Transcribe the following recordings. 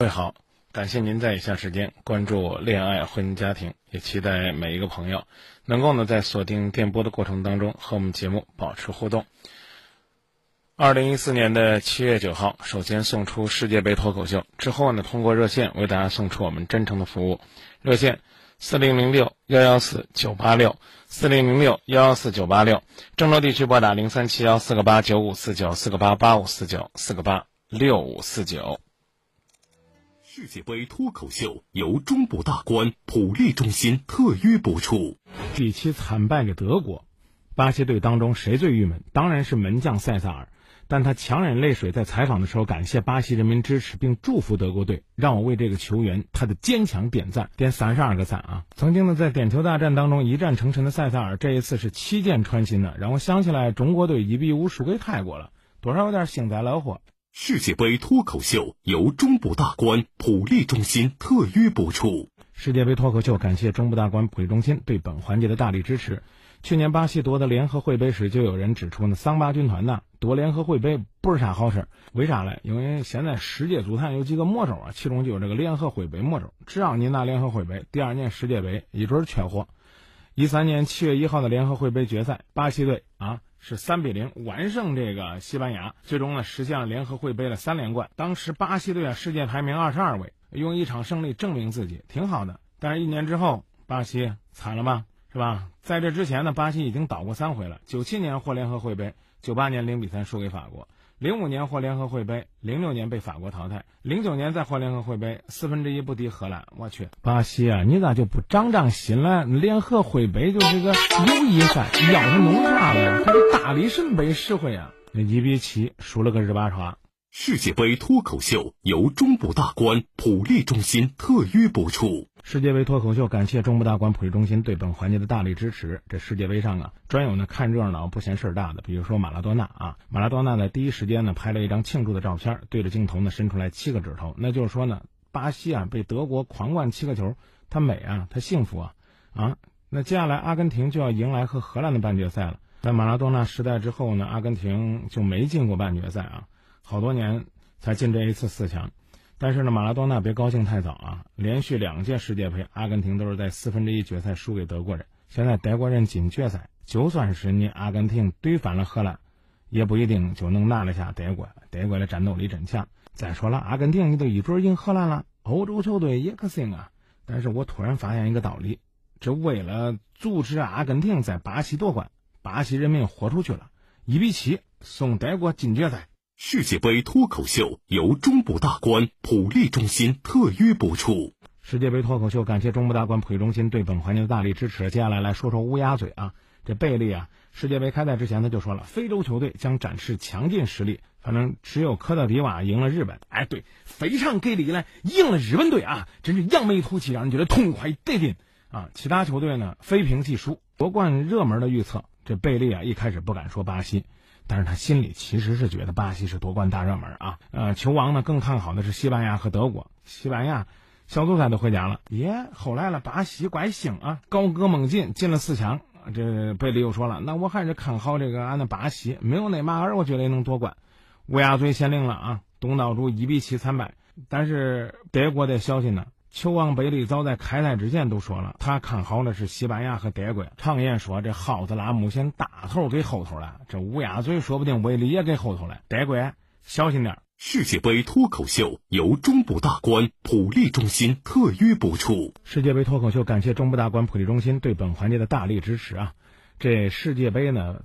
各位好，感谢您在以下时间关注恋爱婚姻家庭，也期待每一个朋友能够呢在锁定电波的过程当中和我们节目保持互动。二零一四年的七月九号，首先送出世界杯脱口秀，之后呢通过热线为大家送出我们真诚的服务，热线四零零六幺幺四九八六四零零六幺幺四九八六，郑州地区拨打零三七幺四个八九五四九四个八八五四九四个八六五四九。世界杯脱口秀由中部大观普利中心特约播出。比奇惨败给德国，巴西队当中谁最郁闷？当然是门将塞萨尔。但他强忍泪水在采访的时候感谢巴西人民支持，并祝福德国队，让我为这个球员他的坚强点赞，点三十二个赞啊！曾经呢在点球大战当中一战成神的塞萨尔，这一次是七箭穿心的，让我想起来中国队一比五输给泰国了，多少有点幸灾乐祸。世界杯脱口秀由中部大观普利中心特约播出。世界杯脱口秀感谢中部大观普利中心对本环节的大力支持。去年巴西夺得联合会杯时，就有人指出呢，桑巴军团呢夺联合会杯不是啥好事。为啥嘞？因为现在世界足坛有几个魔咒啊，其中就有这个联合会杯魔咒。只要你拿联合会杯，第二年世界杯一准缺货。一三年七月一号的联合会杯决赛，巴西队啊。是三比零完胜这个西班牙，最终呢实现了联合会杯的三连冠。当时巴西队啊世界排名二十二位，用一场胜利证明自己，挺好的。但是，一年之后，巴西惨了吧，是吧？在这之前呢，巴西已经倒过三回了：九七年获联合会杯，九八年零比三输给法国。零五年获联合会杯，零六年被法国淘汰，零九年再获联合会杯，四分之一不敌荷兰。我去，巴西啊，你咋就不长长心了？联合会杯就是个友谊赛，要他弄啥了？还是大力神杯实惠啊！那一比七输了个日巴叉。世界杯脱口秀由中部大观普利中心特约播出。世界杯脱口秀感谢中部大观普利中心对本环节的大力支持。这世界杯上啊，专有呢看热闹不嫌事儿大的，比如说马拉多纳啊，马拉多纳呢第一时间呢拍了一张庆祝的照片，对着镜头呢伸出来七个指头，那就是说呢，巴西啊被德国狂灌七个球，他美啊，他幸福啊，啊，那接下来阿根廷就要迎来和荷兰的半决赛了。在马拉多纳时代之后呢，阿根廷就没进过半决赛啊。好多年才进这一次四强，但是呢，马拉多纳别高兴太早啊！连续两届世界杯，阿根廷都是在四分之一决赛输给德国人。现在德国人进决赛，就算是你阿根廷怼翻了荷兰，也不一定就能拿得下德国。德国的战斗力真强。再说了，阿根廷你都一准赢荷兰了，欧洲球队也可行啊！但是我突然发现一个道理：这为了阻止阿根廷在巴西夺冠，巴西人民豁出去了，一比七送德国进决赛。世界杯脱口秀由中部大观普利中心特约播出。世界杯脱口秀感谢中部大观普利中心对本环节的大力支持。接下来来说说乌鸦嘴啊，这贝利啊，世界杯开赛之前他就说了，非洲球队将展示强劲实力。反正只有科特迪瓦赢了日本，哎，对，非常给力了，赢了日本队啊，真是扬眉吐气，让人觉得痛快得劲啊。其他球队呢，非平即输。夺冠热门的预测，这贝利啊，一开始不敢说巴西。但是他心里其实是觉得巴西是夺冠大热门啊，呃，球王呢更看好的是西班牙和德国。西班牙小组赛都回家了，耶，后来了，巴西怪星啊，高歌猛进，进了四强。这贝利又说了，那我还是看好这个俺的巴西，没有内马尔，我觉得也能夺冠。乌鸦嘴先令了啊，东道主一比七惨败。但是德国的消息呢？球王贝利早在开赛之前都说了，他看好的是西班牙和德国。常言说，这耗子拉木先大头给后头了，这乌鸦嘴说不定威力也给后头了。德国小心点。世界杯脱口秀由中部大观普利中心特约播出。世界杯脱口秀感谢中部大观普利中心对本环节的大力支持啊！这世界杯呢，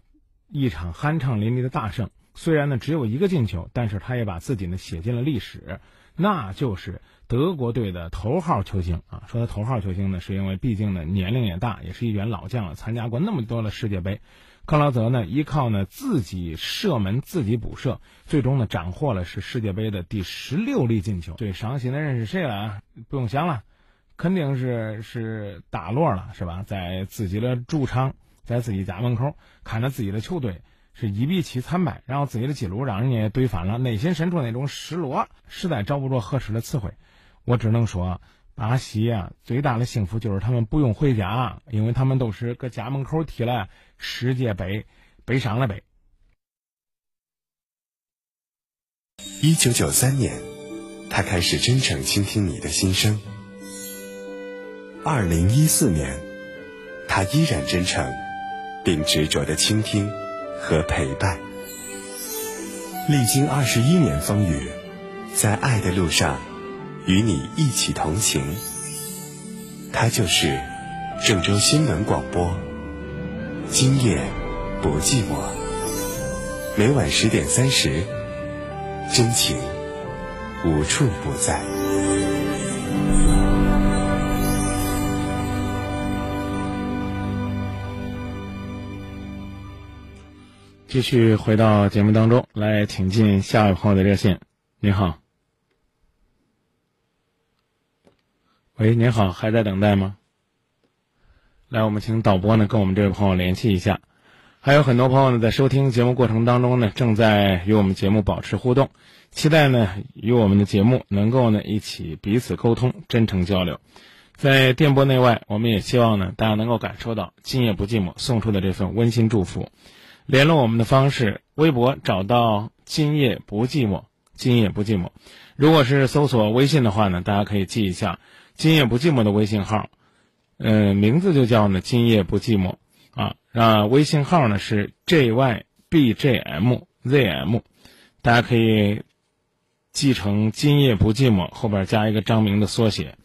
一场酣畅淋漓的大胜，虽然呢只有一个进球，但是他也把自己呢写进了历史。那就是德国队的头号球星啊！说他头号球星呢，是因为毕竟呢年龄也大，也是一员老将了，参加过那么多的世界杯。克劳泽呢，依靠呢自己射门、自己补射，最终呢斩获了是世界杯的第十六粒进球。最伤心的人是谁了啊？不用想了，肯定是是大洛了，是吧？在自己的主场，在自己家门口，看着自己的球队。是一比七惨败，然后自己的记录让人家怼翻了，内心深处那种失落，实在找不着合适的词汇。我只能说，巴西啊，最大的幸福就是他们不用回家，因为他们都是搁家门口踢了世界杯，悲伤了呗。一九九三年，他开始真诚倾听你的心声。二零一四年，他依然真诚，并执着的倾听和陪伴。历经二十一年风雨，在爱的路上，与你一起同行。他就是郑州新闻广播。今夜不寂寞，每晚十点三十，真情无处不在。继续回到节目当中来，请进下一位朋友的热线。您好，喂，您好，还在等待吗？来，我们请导播呢跟我们这位朋友联系一下。还有很多朋友呢在收听节目过程当中呢，正在与我们节目保持互动，期待呢与我们的节目能够呢一起彼此沟通，真诚交流。在电波内外，我们也希望呢大家能够感受到今夜不寂寞送出的这份温馨祝福。联络我们的方式：微博找到“今夜不寂寞”，“今夜不寂寞”。如果是搜索微信的话呢，大家可以记一下“今夜不寂寞”的微信号，嗯，名字就叫呢“今夜不寂寞”啊。那微信号呢是 jybjmzm，大家可以记成“今夜不寂寞”后边加一个张明的缩写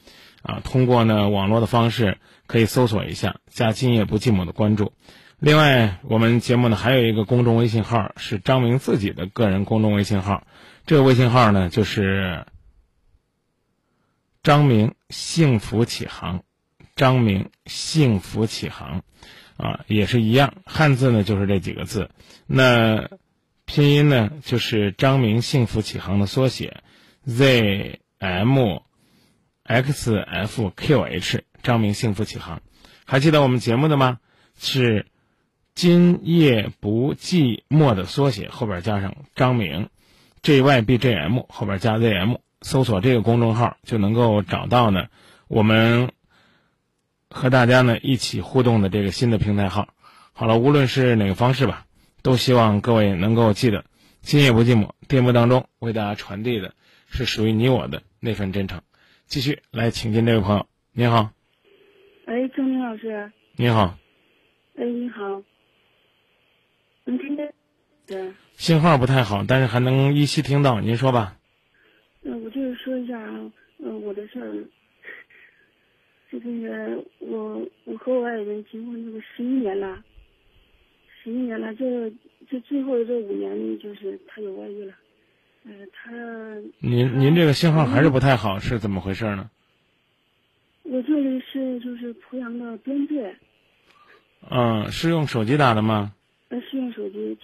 啊。通过呢网络的方式可以搜索一下，加“今夜不寂寞”的关注。另外，我们节目呢还有一个公众微信号，是张明自己的个人公众微信号。这个微信号呢就是“张明幸福启航”，“张明幸福启航”，啊，也是一样，汉字呢就是这几个字。那拼音呢就是“张明幸福启航”的缩写，Z M X F Q H，张明幸福启航。还记得我们节目的吗？是。今夜不寂寞的缩写后边加上张明，J Y B J M 后边加 Z M，搜索这个公众号就能够找到呢。我们和大家呢一起互动的这个新的平台号。好了，无论是哪个方式吧，都希望各位能够记得，今夜不寂寞。电波当中为大家传递的是属于你我的那份真诚。继续来，请进这位朋友，你好。哎，张明老师。你好。哎，你好。能听见？对。信号不太好，但是还能依稀听到。您说吧。嗯，我就是说一下啊，嗯，我的事儿。这个我我和我爱人结婚这个十一年了，十一年了，这这最后这五年就是他有外遇了，嗯，他。您您这个信号还是不太好，是怎么回事呢？我这里是就是濮阳的边界。嗯，是用手机打的吗？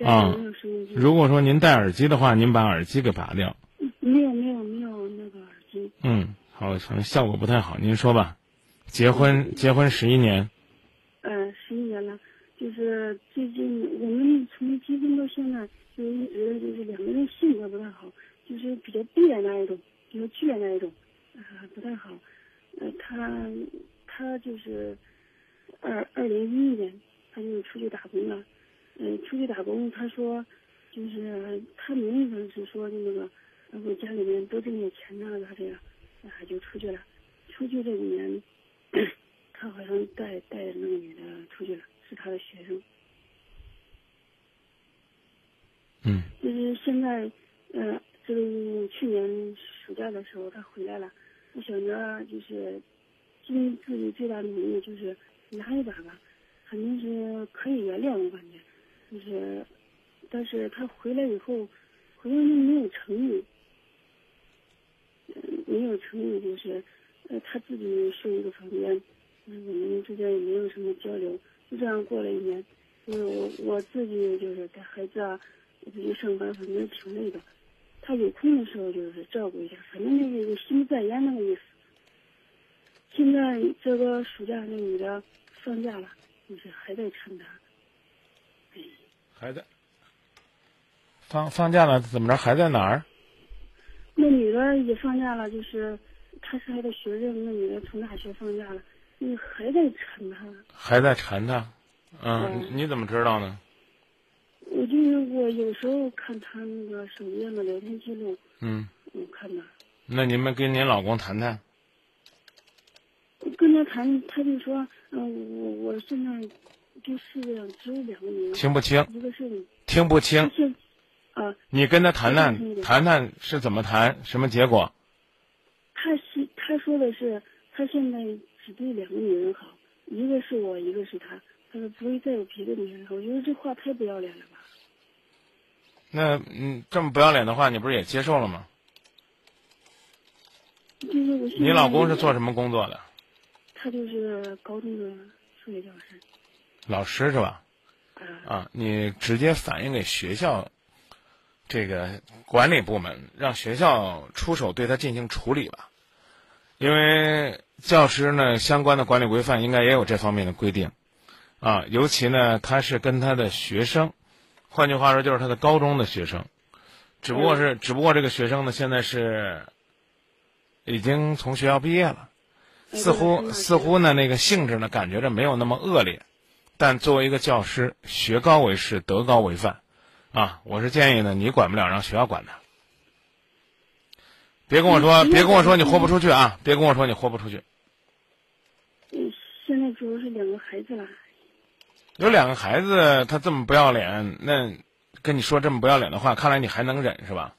呃，是用手机，家里没有收音机。如果说您戴耳机的话，您把耳机给拔掉。没有，没有，没有那个耳机。嗯，好，可能效果不太好。您说吧，结婚结婚十一年。嗯，十一年了，就是最近我们从结婚到现在，就一直就是两个人性格不太好，就是比较别那一种，比较倔那一种，啊，不太好。呃，他他就是二二零一一年，他就出去打工了。嗯，出去打工，他说，就是他名义上是说那个，然后家里面多挣点钱呢，他这样，啊就出去了。出去这几年，他好像带带着那个女的出去了，是他的学生。嗯。就是现在，呃，就是去年暑假的时候他回来了，我想着就是尽自己最大的努力，就是拉一把吧，肯定是可以原谅我感觉。就是，但是他回来以后，好像就没有诚意，没有诚意，就是，呃，他自己睡一个房间，那，我们之间也没有什么交流，就这样过了一年，就是我我自己就是带孩子啊，我自己上班，反正挺累的，他有空的时候就是照顾一下，反正就是有心不在焉那个意思。现在这个暑假那女的放假了，就是还在缠他。还在放放假了，怎么着？还在哪儿？那女的也放假了，就是她是他的学生。那女的从大学放假了，你还在缠他？还在缠他？嗯，你怎么知道呢？我就是我有时候看他那个手机上的聊天记录。嗯。我看的。那你们跟您老公谈谈。跟他谈，他就说，嗯、我我现在这世界上只有两个女人，听不清，一个是你，听不他清。是，啊，你跟他谈谈，谈谈是怎么谈，什么结果？他是他说的是，他现在只对两个女人好，一个是我，一个是他，他说不会再有别的女人好。我觉得这话太不要脸了吧？那嗯，这么不要脸的话，你不是也接受了吗？就是我你老公是做什么工作的？他就是高中的数学教师，老师是吧？啊，啊，你直接反映给学校这个管理部门，让学校出手对他进行处理吧。因为教师呢，相关的管理规范应该也有这方面的规定啊。尤其呢，他是跟他的学生，换句话说就是他的高中的学生，只不过是，只不过这个学生呢，现在是已经从学校毕业了。哎似乎似乎呢，那个性质呢，感觉着没有那么恶劣，但作为一个教师，学高为师，德高为范，啊，我是建议呢，你管不了，让学校管他。别跟我说，嗯别跟我说你豁不出去啊！别跟我说你豁不出去。嗯，现在主要是两个孩子了，有两个孩子，他这么不要脸，那跟你说这么不要脸的话，看来你还能忍是吧？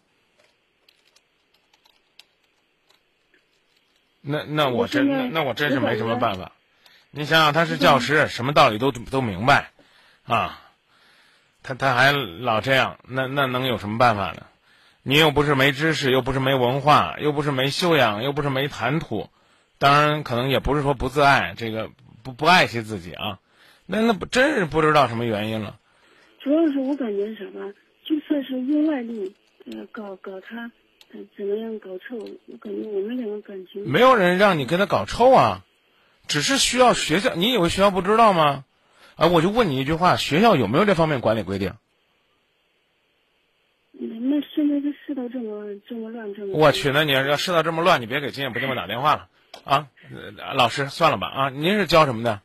那那我真我现在那那我真是没什么办法。你想想，他是教师，什么道理都都明白，啊，他他还老这样，那那能有什么办法呢？你又不是没知识，又不是没文化，又不是没修养，又不是没谈吐，当然可能也不是说不自爱，这个不不爱惜自己啊。那那不真是不知道什么原因了。主要是我感觉什么，就算是用外力，呃，搞搞他，呃，怎么样搞臭，我感觉我们两个感情没有人让你跟他搞臭啊，只是需要学校。你以为学校不知道吗？啊，我就问你一句话：学校有没有这方面管理规定？嗯那现在这世道这么这么乱，这么我去，那你要世道这么乱，你别给金眼不这么打电话了啊！呃老师，算了吧啊！您是教什么的？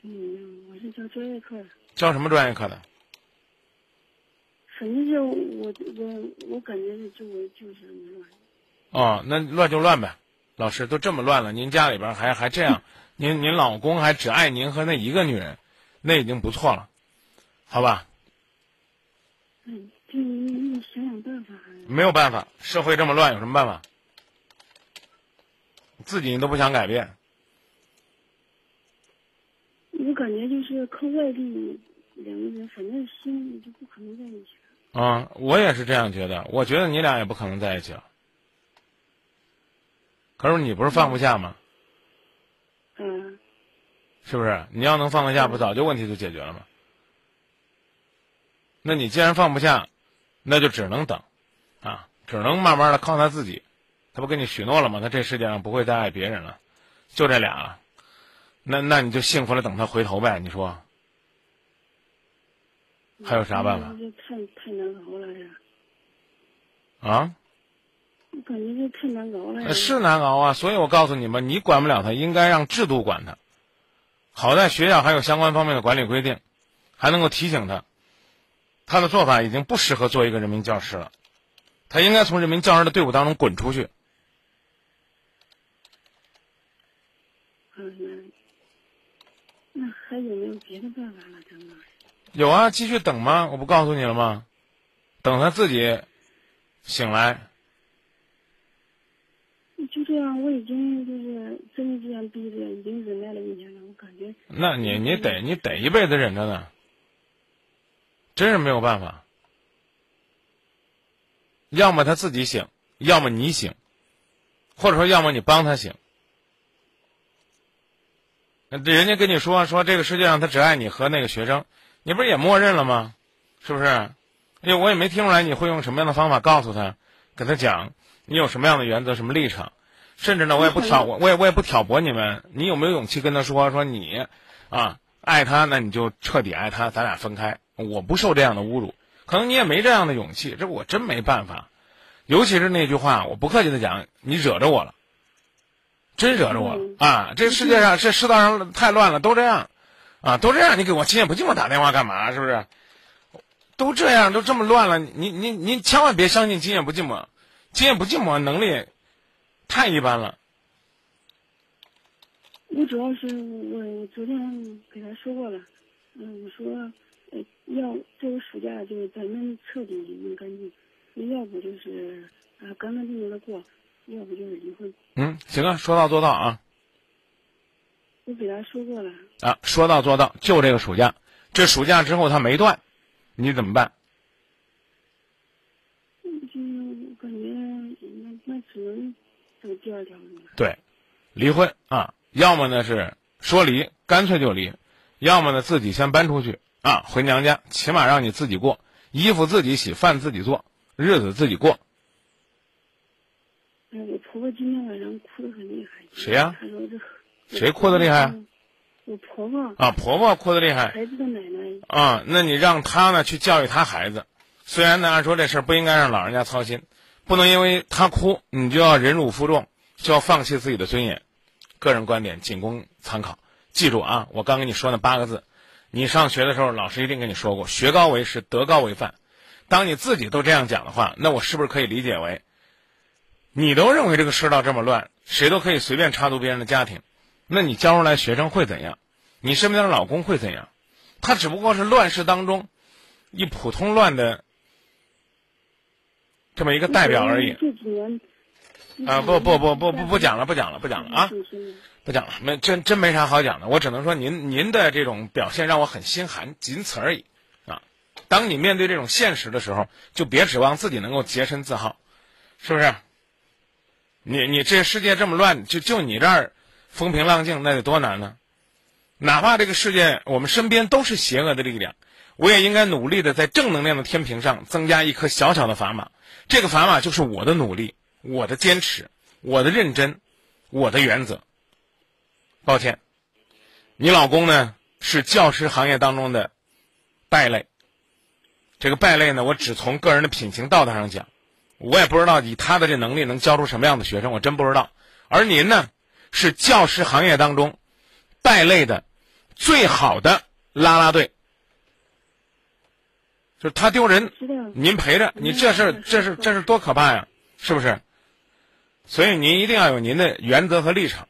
嗯，我是教专业课的，教什么专业课的？反正就我我我感觉就我就是这么乱。哦，那乱就乱呗。老师都这么乱了，您家里边还还这样，您您老公还只爱您和那一个女人，那已经不错了，好吧？嗯，就你你想想办法。没有办法，社会这么乱，有什么办法？自己你都不想改变，我感觉就是靠外地，两个人反正心里就不可能在一起了。啊、我也是这样觉得。我觉得你俩也不可能在一起了。可是你不是放不下吗？嗯，是不是？你要能放得下，不早就问题就解决了吗？那你既然放不下，那就只能等，啊，只能慢慢的靠他自己。他不跟你许诺了吗？他这世界上不会再爱别人了，就这俩了。那那你就幸福了，等他回头呗。你说还有啥办法这太太难熬了呀！啊？我感觉这太难熬了是难熬啊，所以我告诉你们，你管不了他，应该让制度管他。好在学校还有相关方面的管理规定，还能够提醒他，他的做法已经不适合做一个人民教师了，他应该从人民教师的队伍当中滚出去。嗯，那那还有没有别的办法了，张老师？有啊，继续等吗？我不告诉你了吗？等他自己醒来。就这样，我已经就是睁一只眼闭一只眼，已经忍耐了一年了。我感觉那你你得你得一辈子忍着呢，真是没有办法。要么他自己醒，要么你醒，或者说要么你帮他醒。那人家跟你说说这个世界上他只爱你和那个学生，你不是也默认了吗？是不是？因为我也没听出来你会用什么样的方法告诉他，给他讲你有什么样的原则、什么立场，甚至呢，我也不挑我我也我也不挑拨你们。你有没有勇气跟他说说你啊爱他，那你就彻底爱他，咱俩分开。我不受这样的侮辱，可能你也没这样的勇气，这我真没办法。尤其是那句话，我不客气的讲，你惹着我了，真惹着我了啊！这世界上这世道上太乱了，都这样啊，都这样，你给我亲也不寂寞打电话干嘛？是不是？都这样，都这么乱了，你你你千万别相信“今夜不寂寞”，“今夜不寂寞能力太一般了。我主要是我昨天给他说过了，嗯，我说，呃，要这个暑假就是咱们彻底弄干净，要不就是啊干干净净的过，要不就是离婚。嗯，行啊，说到做到啊。我给他说过了。啊，说到做到，就这个暑假，这暑假之后他没断，你怎么办？就感觉那那只能走第二条路。对，离婚啊，要么呢是说离，干脆就离；要么呢自己先搬出去啊，回娘家，起码让你自己过，衣服自己洗，饭自己做，日子自己过。哎，我婆婆今天晚上哭得很厉害。谁呀、她说这。谁哭的厉害？我婆婆。啊，婆婆哭的厉害。孩子的奶奶。啊，那你让她呢去教育她孩子。虽然呢，按说这事儿不应该让老人家操心，不能因为他哭，你就要忍辱负重，就要放弃自己的尊严。个人观点仅供参考。记住啊，我刚跟你说那八个字，你上学的时候老师一定跟你说过：学高为师，德高为范。当你自己都这样讲的话，那我是不是可以理解为，你都认为这个世道这么乱，谁都可以随便插足别人的家庭？那你教出来学生会怎样？你身边的老公会怎样？他只不过是乱世当中一普通乱的这么一个代表而已。这几年啊，不不不不不不讲了，不讲了，不讲了啊！不讲了，没真真没啥好讲的。我只能说您您的这种表现让我很心寒，仅此而已啊！当你面对这种现实的时候，就别指望自己能够洁身自好，是不是？你你这世界这么乱，就就你这儿。风平浪静，那得多难呢？哪怕这个世界我们身边都是邪恶的力量，我也应该努力的在正能量的天平上增加一颗小小的砝码。这个砝码就是我的努力、我的坚持、我的认真、我的原则。抱歉，你老公呢是教师行业当中的败类。这个败类呢，我只从个人的品行道德上讲，我也不知道以他的这能力能教出什么样的学生，我真不知道。而您呢？是教师行业当中败类的最好的拉拉队，就是他丢人，您陪着，你这事这是这是多可怕呀，是不是？所以您一定要有您的原则和立场。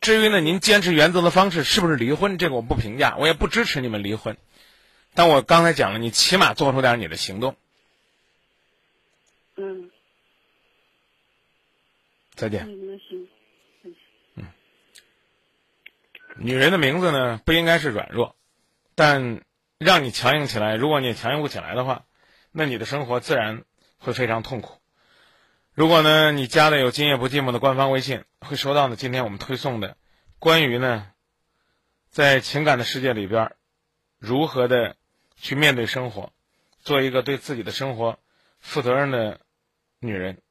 至于呢，您坚持原则的方式是不是离婚，这个我不评价，我也不支持你们离婚。但我刚才讲了，你起码做出点你的行动。嗯。再见。嗯，行。女人的名字呢，不应该是软弱，但让你强硬起来，如果你也强硬不起来的话，那你的生活自然会非常痛苦。如果呢，你加的有“今夜不寂寞”的官方微信，会收到呢今天我们推送的关于呢，在情感的世界里边，如何的去面对生活，做一个对自己的生活负责任的女人。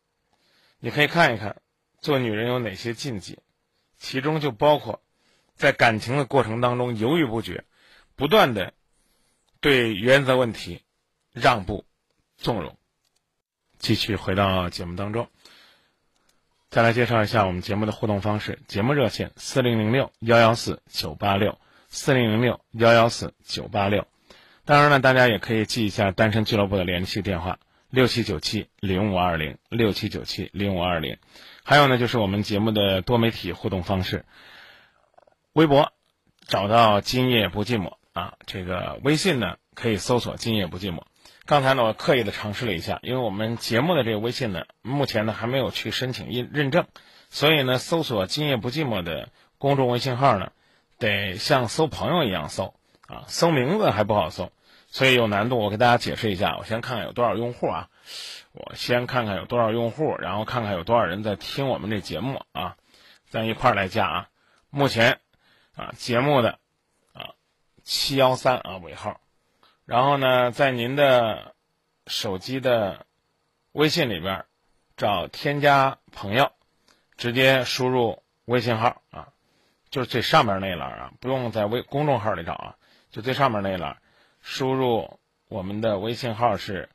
你可以看一看，做女人有哪些禁忌，其中就包括。在感情的过程当中犹豫不决，不断的对原则问题让步纵容。继续回到节目当中，再来介绍一下我们节目的互动方式：节目热线四零零六幺幺四九八六四零零六幺幺四九八六。当然呢，大家也可以记一下单身俱乐部的联系电话：六七九七零五二零六七九七零五二零。还有呢，就是我们节目的多媒体互动方式。微博找到“今夜不寂寞”啊，这个微信呢可以搜索“今夜不寂寞”。刚才呢我刻意的尝试了一下，因为我们节目的这个微信呢，目前呢还没有去申请认认证，所以呢搜索“今夜不寂寞”的公众微信号呢，得像搜朋友一样搜啊，搜名字还不好搜，所以有难度。我给大家解释一下，我先看看有多少用户啊，我先看看有多少用户，然后看看有多少人在听我们这节目啊，咱一块儿来加啊。目前。啊，节目的七幺三啊尾号，然后呢，在您的手机的微信里边找添加朋友，直接输入微信号啊，就是最上面那栏啊，不用在微公众号里找啊，就最上面那栏，输入我们的微信号是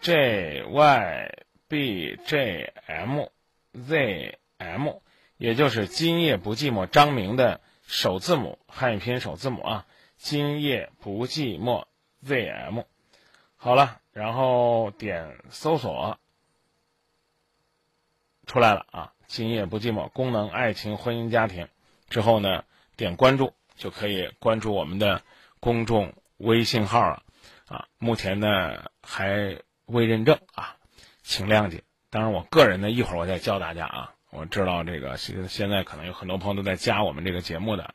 j y b j m z m，也就是今夜不寂寞张明的。首字母汉语拼音首字母啊，今夜不寂寞 zm，好了，然后点搜索，出来了啊！今夜不寂寞，功能爱情婚姻家庭，之后呢，点关注就可以关注我们的公众微信号了啊。目前呢还未认证啊，请谅解。当然，我个人呢一会儿我再教大家啊。我知道这个现现在可能有很多朋友都在加我们这个节目的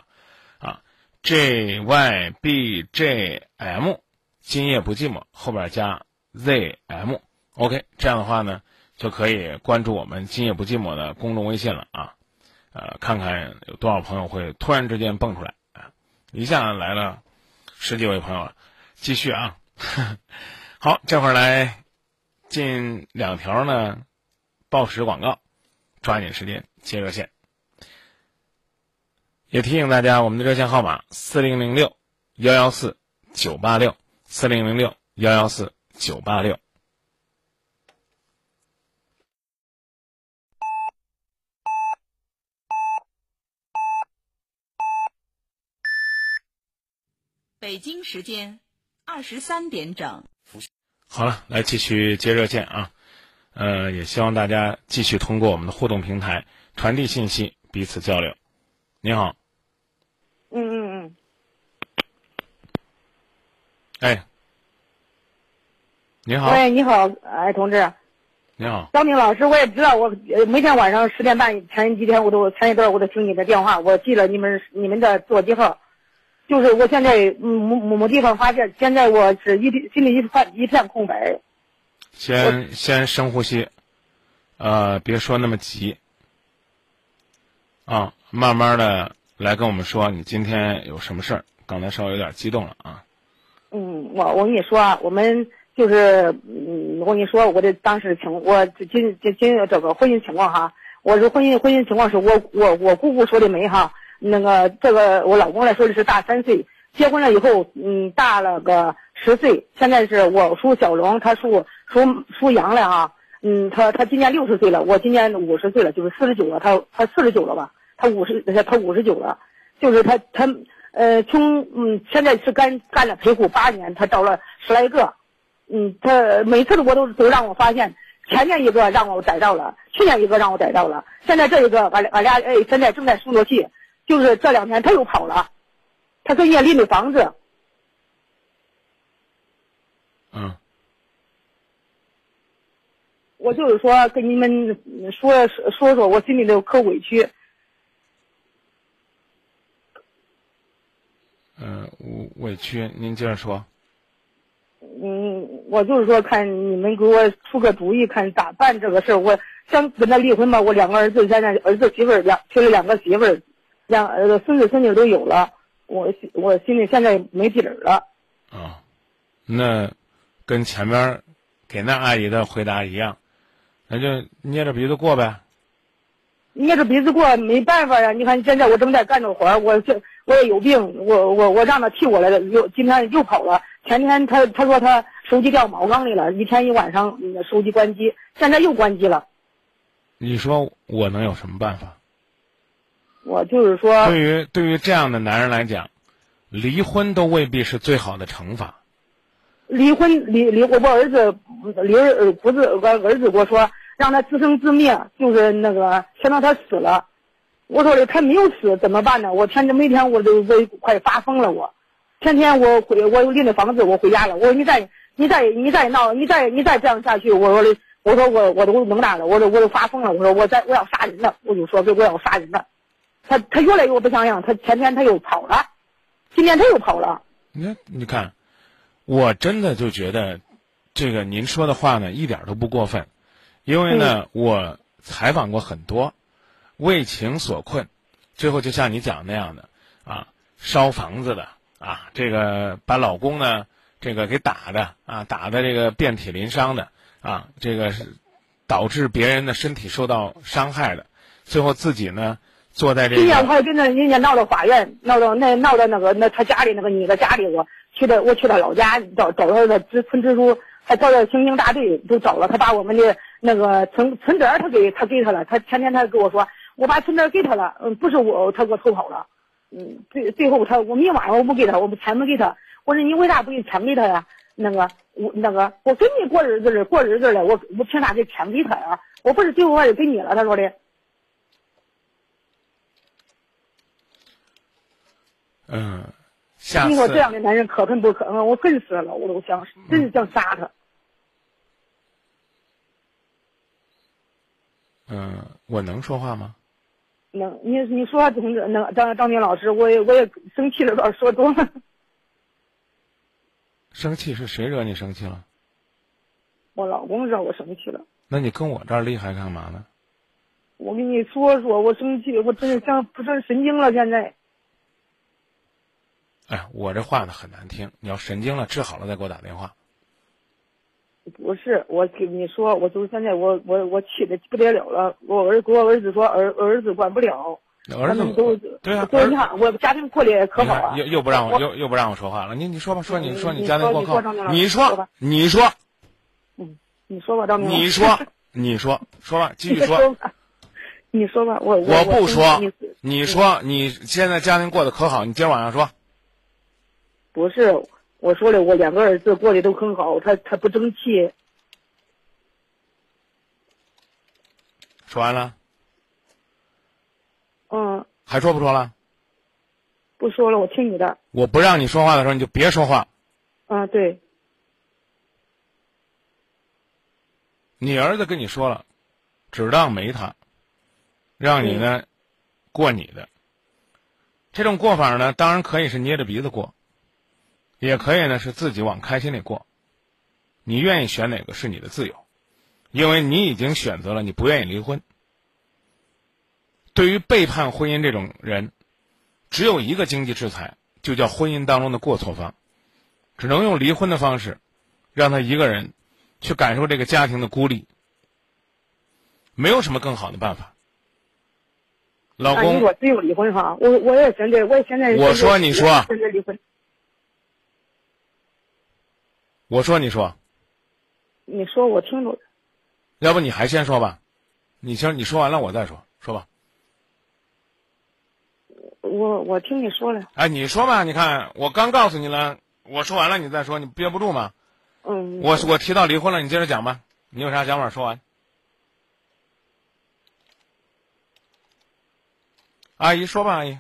，J Y B J M，今夜不寂寞后边加 Z M，OK，这样的话呢。就可以关注我们“今夜不寂寞”的公众微信了啊，呃，看看有多少朋友会突然之间蹦出来啊，一下来了十几位朋友了，继续啊，好，这会儿来进两条呢，报时广告，抓紧时间接热线，也提醒大家我们的热线号码四零零六幺幺四九八六四零零六幺幺四九八六。北京时间二十三点整。好了，来继续接热线啊！呃，也希望大家继续通过我们的互动平台传递信息，彼此交流。你好。嗯嗯嗯。哎。你好。喂，你好，哎，同志。你好。张明老师，我也知道，我每天晚上十点半前几天我都前一段我都听你的电话，我记了你们你们的座机号。就是我现在某某某地方发现，现在我是一心里一片一片空白。先先深呼吸，呃，别说那么急，啊，慢慢的来跟我们说，你今天有什么事儿？刚才稍微有点激动了啊。嗯，我我跟你说啊，我们就是嗯，我跟你说我的当时情，我今今今这个婚姻情况哈，我是婚姻婚姻情况是我我我姑姑说的媒哈。那个这个我老公来说的是大三岁，结婚了以后，嗯，大了个十岁。现在是我属小龙，他属属属羊了啊。嗯，他他今年六十岁了，我今年五十岁了，就是四十九了。他他四十九了吧？他五十他五十九了，就是他他呃从嗯现在是干干了陪护八年，他找了十来个，嗯，他每次我都都让我发现，前年一个让我逮到了，去年一个让我逮到了，现在这一个俺俺俩哎现在正在数着气。就是这两天他又跑了，他跟人家的房子。嗯。我就是说跟你们说说说，我心里头可委屈。嗯，委屈，您接着说。嗯，我就是说，看你们给我出个主意，看咋办这个事儿。我想跟他离婚吧，我两个儿子现在儿子媳妇儿两娶了两个媳妇儿。两呃孙子孙女都有了，我我心里现在没底儿了。啊，那跟前面给那阿姨的回答一样，那就捏着鼻子过呗。捏着鼻子过没办法呀！你看现在我正在干着活儿，我这我也有病，我我我让他替我来了，又今天又跑了。前天他他说他手机掉茅缸里了，一天一晚上手机关机，现在又关机了。你说我能有什么办法？我就是说，对于对于这样的男人来讲，离婚都未必是最好的惩罚。离婚离离我我儿子离儿不是我儿子跟我说让他自生自灭，就是那个想到他死了。我说的他没有死怎么办呢？我天天每天我都都快发疯了，我天天我回我有邻的房子我回家了。我说你再你再你再闹你再你再这样下去，我说的我说我我都能大了，我说我都发疯了，我说我再我要杀人了，我就说我要杀人了。他他越来越不像样，他前天他又跑了，今天他又跑了。你看，你看，我真的就觉得，这个您说的话呢一点都不过分，因为呢，我采访过很多为情所困，最后就像你讲那样的啊，烧房子的啊，这个把老公呢这个给打的啊，打的这个遍体鳞伤的啊，这个是导致别人的身体受到伤害的，最后自己呢。坐在这。今天我还跟那人家闹到法院，闹到那闹到那个那他家里那个女的家里，我去的我去他老家找找他的支村支书，还找到刑警大队都找了，他把我们的那个存存折他给他给他了，他前天他跟我说我把存折给他了，嗯，不是我他给我偷跑了，嗯，最最后他我明晚上我不给他，我不钱没给他，我说你为啥不给钱给他呀？那个我那个我跟你过日子了过日子了，我我凭啥给钱给他呀？我不是最后还是给你了，他说的。嗯，下你说这样的男人可恨不可恨？我恨死了，我都想，真是想杀他。嗯，我能说话吗？能，你你说话总，能张张军老师，我也我也生气了，说多了。生气是谁惹你生气了？我老公惹我生气了。那你跟我这儿厉害干嘛呢？我跟你说说，我生气，我真是像不是神经了，现在。哎，我这话呢很难听。你要神经了，治好了再给我打电话。不是，我跟你说，我就是现在我我我气的不得了了。我儿给我儿子说儿儿子管不了，儿他们都子对啊，都你看我家庭过得可好了。又又不让我我又又不让我说话了。你你说吧，说你你说你你家庭过后说你说你说你说嗯，你说吧，张明。你说你说说吧，继续说。你说吧，我我不说你，你说你现在家庭过得可好，你接着往下说。不是我说了，我两个儿子过得都很好，他他不争气。说完了，嗯，还说不说了？不说了，我听你的。我不让你说话的时候，你就别说话。啊，对，你儿子跟你说了，只当没他，让你呢过你的。这种过法呢，当然可以是捏着鼻子过，也可以呢是自己往开心里过。你愿意选哪个是你的自由，因为你已经选择了你不愿意离婚。对于背叛婚姻这种人，只有一个经济制裁，就叫婚姻当中的过错方，只能用离婚的方式，让他一个人去感受这个家庭的孤立，没有什么更好的办法。老公，说只有离婚哈，我我也现在我现在我说你说我说你说，你说我听着。要不你还先说吧，你先你说完了我再说，说吧。我我听你说了，哎，你说吧，你看我刚告诉你了，我说完了你再说，你憋不住吗？嗯，我我提到离婚了，你接着讲吧，你有啥想法说完。阿姨说吧，阿姨，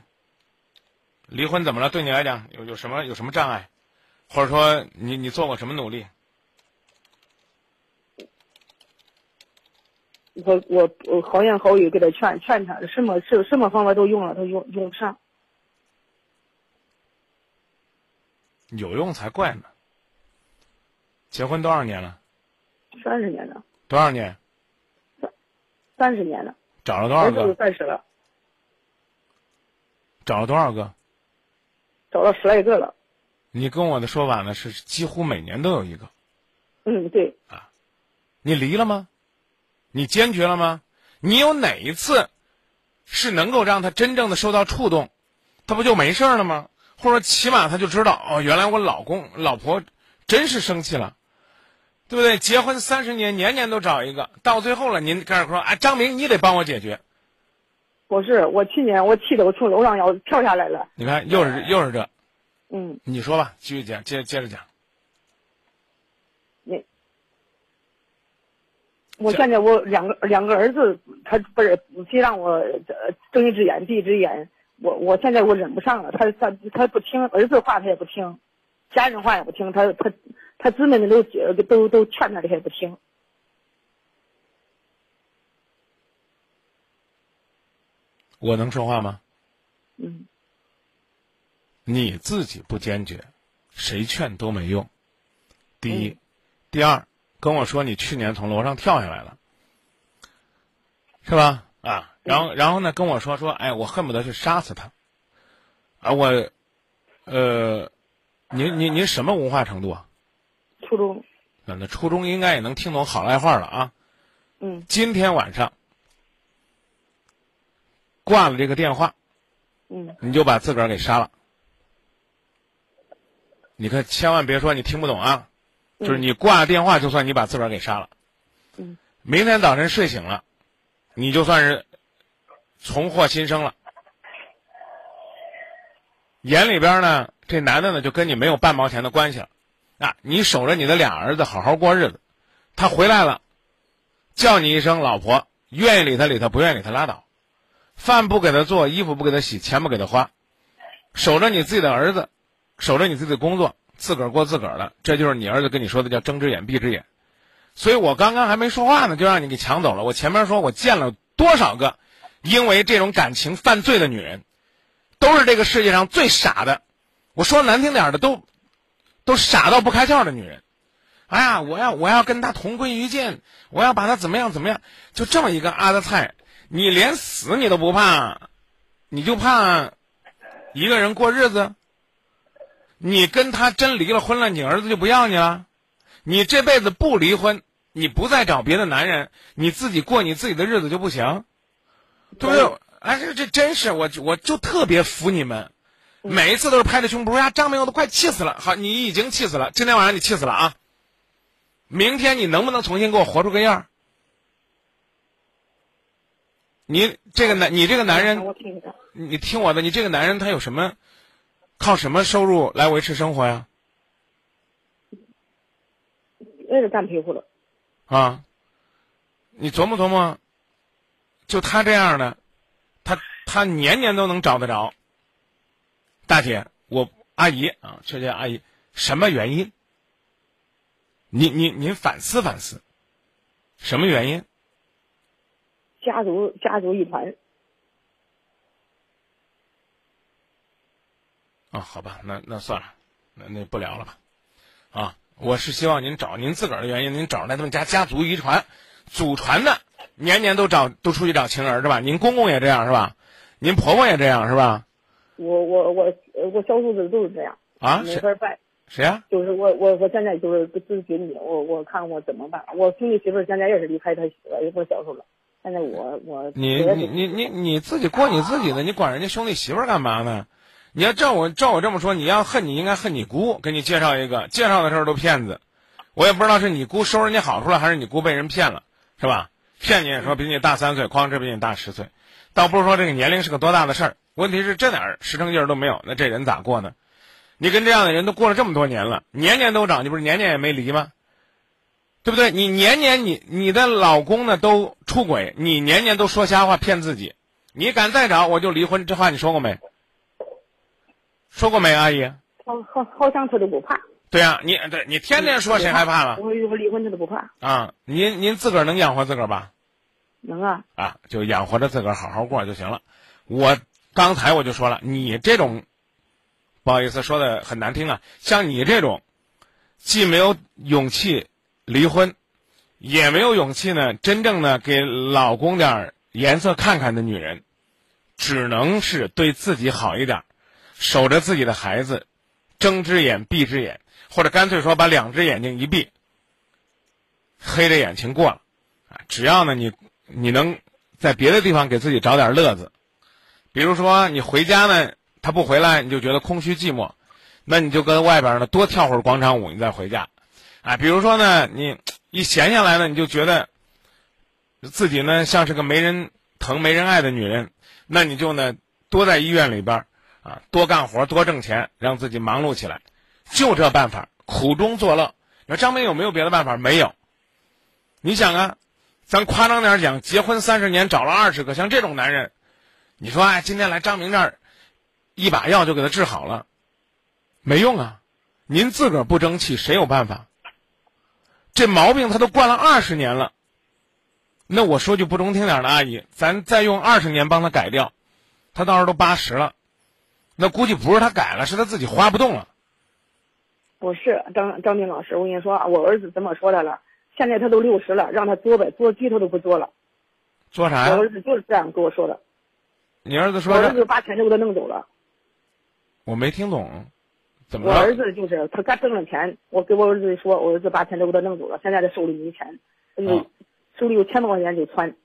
离婚怎么了？对你来讲有有什么有什么障碍，或者说你你做过什么努力？我我我好言好语给他劝劝他，什么什什么方法都用了，他用用不上。有用才怪呢。结婚多少年了？三十年了，多少年？三三十年了，找了多少个？三十了，找了多少个？找了十来个了。你跟我的说法呢是几乎每年都有一个。嗯，对，啊你离了吗？你坚决了吗？你有哪一次是能够让他真正的受到触动，他不就没事儿了吗？或者起码他就知道哦，原来我老公老婆真是生气了，对不对？结婚三十年，年年都找一个，到最后了，您开始说，哎，张明，你得帮我解决。不是我去年我气得我从楼上要跳下来了。你看，又是又是这，嗯，你说吧，继续讲，接接着讲。你我现在我两个两个儿子，他不是非让我呃睁一只眼闭一只眼，我我现在我忍不上了，他他他不听儿子话他也不听，家人话也不听，他他他姊妹们都都都劝他他也不听。我能说话吗？嗯你自己不坚决，谁劝都没用。第一，嗯第二，跟我说你去年从楼上跳下来了，是吧？啊，然后然后呢，跟我说说，哎，我恨不得去杀死他。啊，我，呃，您您您什么文化程度啊？初中，那那初中应该也能听懂好赖话了啊。嗯今天晚上挂了这个电话，嗯你就把自个儿给杀了。你可千万别说你听不懂啊！就是你挂了电话，就算你把自个儿给杀了。嗯。明天早晨睡醒了，你就算是重获新生了。眼里边呢，这男的呢就跟你没有半毛钱的关系了。啊，你守着你的俩儿子好好过日子，他回来了，叫你一声老婆，愿意理他理他，不愿意理他拉倒。饭不给他做，衣服不给他洗，钱不给他花，守着你自己的儿子，守着你自己的工作，自个儿过自个儿的，这就是你儿子跟你说的叫睁只眼闭只眼。所以我刚刚还没说话呢，就让你给抢走了。我前面说我见了多少个因为这种感情犯罪的女人，都是这个世界上最傻的。我说难听点的，都都傻到不开窍的女人。哎呀，我要我要跟他同归于尽，我要把他怎么样怎么样，就这么一个阿德菜，你连死你都不怕，你就怕一个人过日子。你跟他真离了婚了，你儿子就不要你了。你这辈子不离婚，你不再找别的男人，你自己过你自己的日子就不行，对不对？哎，这这真是我我就特别服你们，每一次都是拍着胸脯呀，张明我都快气死了。好，你已经气死了，今天晚上你气死了啊！明天你能不能重新给我活出个样儿？你这个男，你这个男人，我听着，你听我的，你这个男人他有什么，靠什么收入来维持生活呀？也是干皮肤的。啊，你琢磨琢磨，就他这样的，他他年年都能找得着。大姐，我阿姨啊，这叫阿姨，什么原因？您您您反思反思，什么原因？家族家族遗传，啊，好吧，那那算了，那那不聊了吧，啊，我是希望您找您自个儿的原因，您找出来他们家家族遗传，祖传的，年年都找都出去找情人是吧？您公公也这样是吧？您婆婆也这样是吧？我我我呃我小叔子都是这样，啊，谁没法办。谁啊、就是我我我现在就是咨询你，我我看我怎么办。我兄弟媳妇儿现在也是离开他媳妇过小时候了。现在我我你你你你你自己过你自己的，你管人家兄弟媳妇儿干嘛呢？你要照我照我这么说，你要恨你应该恨你姑，给你介绍一个，介绍的时候都骗子，我也不知道是你姑收人家好处了，还是你姑被人骗了，是吧？骗你也说比你大三岁，哐这比你大十岁，倒不是说这个年龄是个多大的事儿，问题是这点儿实诚劲儿都没有，那这人咋过呢？你跟这样的人都过了这么多年了，年年都找，你不是年年也没离吗？对不对？你年年你你的老公呢都出轨，你年年都说瞎话骗自己，你敢再找我就离婚，这话你说过没？说过没，阿姨？好好好像他都不怕。对呀、你对你天天说谁害怕了我我离婚他都不怕，啊？您您自个儿能养活自个儿吧？能啊。啊，就养活着自个儿好好过就行了。我刚才我就说了，你这种，不好意思说的很难听啊，像你这种，既没有勇气离婚，也没有勇气呢，真正的给老公点儿颜色看看的女人，只能是对自己好一点儿，守着自己的孩子，睁只眼闭只眼，或者干脆说把两只眼睛一闭，黑着眼睛过了，啊，只要呢你你能在别的地方给自己找点乐子，比如说你回家呢，他不回来，你就觉得空虚寂寞，那你就跟外边呢多跳会儿广场舞，你再回家，啊，比如说呢，你一闲下来呢，你就觉得自己呢像是个没人疼、没人爱的女人，那你就呢多在医院里边儿啊，多干活、多挣钱，让自己忙碌起来，就这办法，苦中作乐。那张明有没有别的办法？没有。你想啊，咱夸张点讲，结婚三十年找了二十个，像这种男人，你说哎，今天来张明这儿，一把药就给他治好了，没用啊！您自个儿不争气，谁有办法？这毛病他都惯了二十年了。那我说句不中听点的，阿姨，咱再用二十年帮他改掉，他到时候都八十了，那估计不是他改了，是他自己花不动了。不是张张明老师，我跟你说啊，我儿子怎么说的了？现在他都六十了，让他做呗，做鸡他都不做了。做啥呀？我儿子就是这样跟我说的。你儿子说的，儿子把钱都给他弄走了。我没听懂，怎么我儿？子就是他刚挣了钱，我给我儿子说，我儿子把钱都给他弄走了，现在他手里没钱，他就啊手里有千多块钱就穿。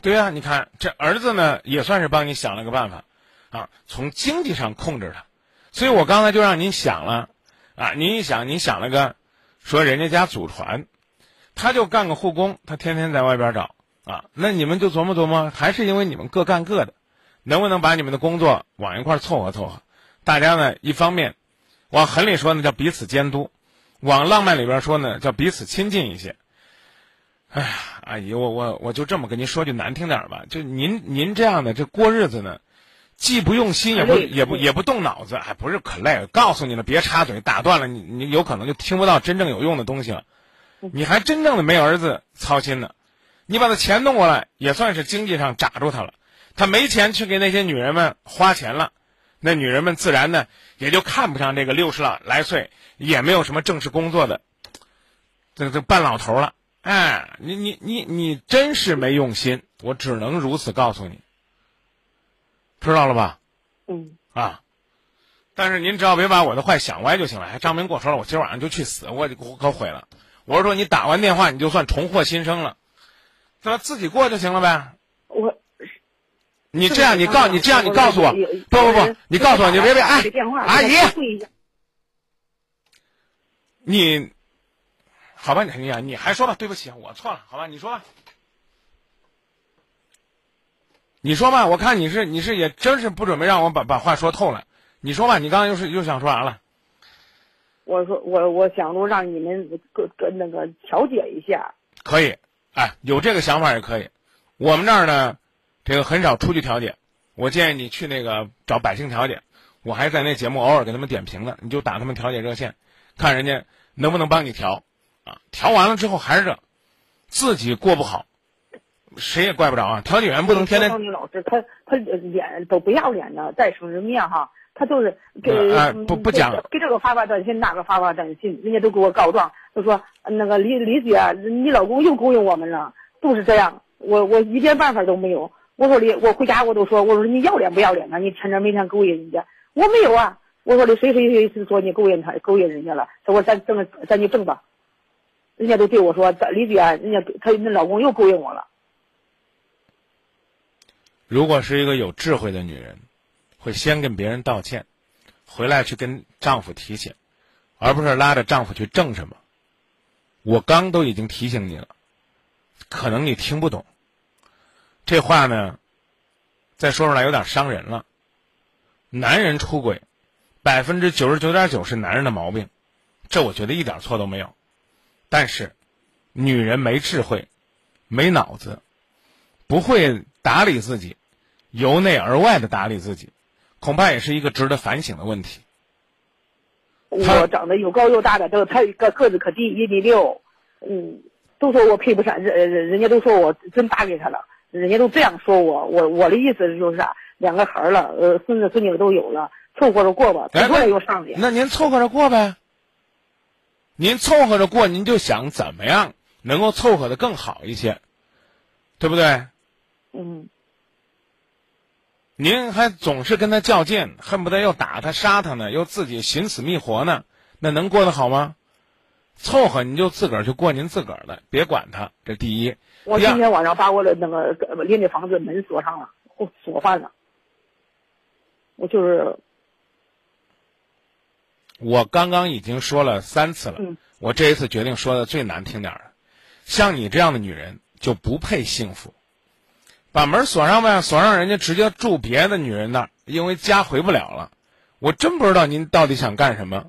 对呀、你看这儿子呢，也算是帮你想了个办法，啊，从经济上控制他。所以我刚才就让您想了，啊，您一想，您想了个，说人家家祖传，他就干个护工，他天天在外边找啊，那你们就琢磨琢磨，还是因为你们各干各的，能不能把你们的工作往一块凑合凑合？大家呢，一方面往狠里说呢叫彼此监督，往浪漫里边说呢叫彼此亲近一些。哎呀，阿姨，我我我就这么跟您说句难听点儿吧，就您您这样的这过日子呢，既不用心，也不也不也不动脑子，还不是可累。告诉你了，别插嘴，打断了你，你有可能就听不到真正有用的东西了。你还真正的没儿子操心呢，你把他钱弄过来，也算是经济上扎住他了。他没钱去给那些女人们花钱了，那女人们自然呢也就看不上这个六十来来岁也没有什么正式工作的这这半老头了。哎，你你你你真是没用心，我只能如此告诉你，知道了吧？嗯，啊，但是您只要别把我的坏想歪就行了。还张明跟我说了，我今儿晚上就去死，我我可毁了。我是说，你打完电话你就算重获新生了，对吧？自己过就行了呗。我你这样，你告你这样，你告诉我，不不不，你告诉我，你别别哎，阿姨，你，好吧，你你你还说吧，对不起，我错了，好吧，你说吧，你说吧，我看你是你是也真是不准备让我把把话说透了，你说吧，你刚刚又是又想说啥了？我说我我想着让你们跟跟那个调解一下，可以，哎，有这个想法也可以。我们这儿呢，这个很少出去调解，我建议你去那个找百姓调解。我还在那节目偶尔给他们点评呢，你就打他们调解热线，看人家能不能帮你调，啊，调完了之后还是这，自己过不好，谁也怪不着啊。调解员不能天天。女老师，他他脸都不要脸的，在生人面哈。他就是给哎不不讲给这个发发短信，那个发发短信，人家都给我告状，都说那个李李姐，你老公又勾引我们了，都是这样。我我一点办法都没有。我说李，我回家我都说，我说你要脸不要脸的？你天天每天勾引人家，我没有啊。我说的谁谁谁是说你勾引他，勾引人家了？他说咱挣咱就挣吧。人家都对我说，李姐，人家她那老公又勾引我了。如果是一个有智慧的女人。会先跟别人道歉，回来去跟丈夫提醒，而不是拉着丈夫去挣什么。我刚都已经提醒你了，可能你听不懂。这话呢，再说出来有点伤人了。男人出轨，百分之九十九点九是男人的毛病，这我觉得一点错都没有。但是，女人没智慧，没脑子，不会打理自己，由内而外的打理自己。恐怕也是一个值得反省的问题。我长得又高又大的，都他个个子可低，一米六，嗯，都说我配不上，人人家都说我真打给他了，人家都这样说我，我我的意思就是啊，两个孩儿了，呃，孙子孙女都有了，凑合着过吧，再过来又上去。那您凑合着过呗。您凑合着过，您就想怎么样能够凑合的更好一些，对不对？嗯。您还总是跟他较劲，恨不得又打他、杀他呢，又自己寻死觅活呢，那能过得好吗？凑合你就自个儿去过您自个儿的，别管他。这第一。我今天晚上把我的那个邻居房子门锁上了，锁上了。我就是。我刚刚已经说了三次了，我这一次决定说的最难听点儿，像你这样的女人就不配幸福。把门锁上呗，锁上人家直接住别的女人那儿，因为家回不了了。我真不知道您到底想干什么，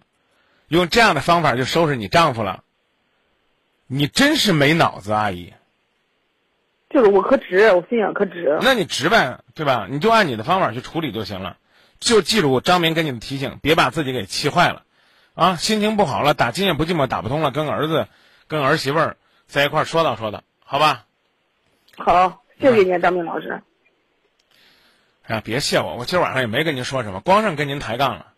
用这样的方法就收拾你丈夫了。你真是没脑子，阿姨。就是我可直，我心眼可直。那你直呗，对吧？你就按你的方法去处理就行了。就记住张明给你的提醒，别把自己给气坏了，啊，心情不好了，打今夜不寂寞打不通了，跟儿子、跟儿媳妇儿在一块儿说道说道，好吧？好。谢谢您，张明老师。哎呀，别谢我，我今儿晚上也没跟您说什么，光上跟您抬杠了。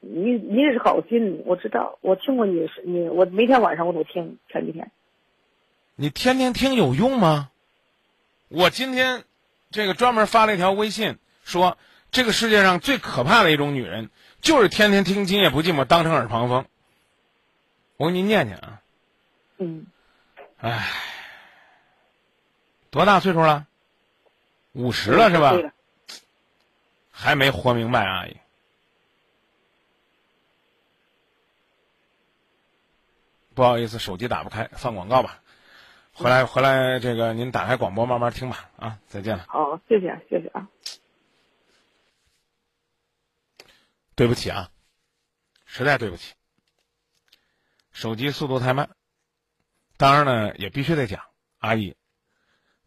您您是好心，我知道，我听过你，你我每天晚上我都听，前几天。你天天听有用吗？我今天这个专门发了一条微信，说这个世界上最可怕的一种女人，就是天天听《今夜不寂寞》当成耳旁风。我给您念念啊。嗯。唉。多大岁数了？五十了是吧？还没活明白，阿姨。不好意思，手机打不开，放广告吧。回来，回来，这个您打开广播慢慢听吧。啊，再见了。好，谢谢，谢谢啊。对不起啊，实在对不起。手机速度太慢。当然呢，也必须得讲，阿姨，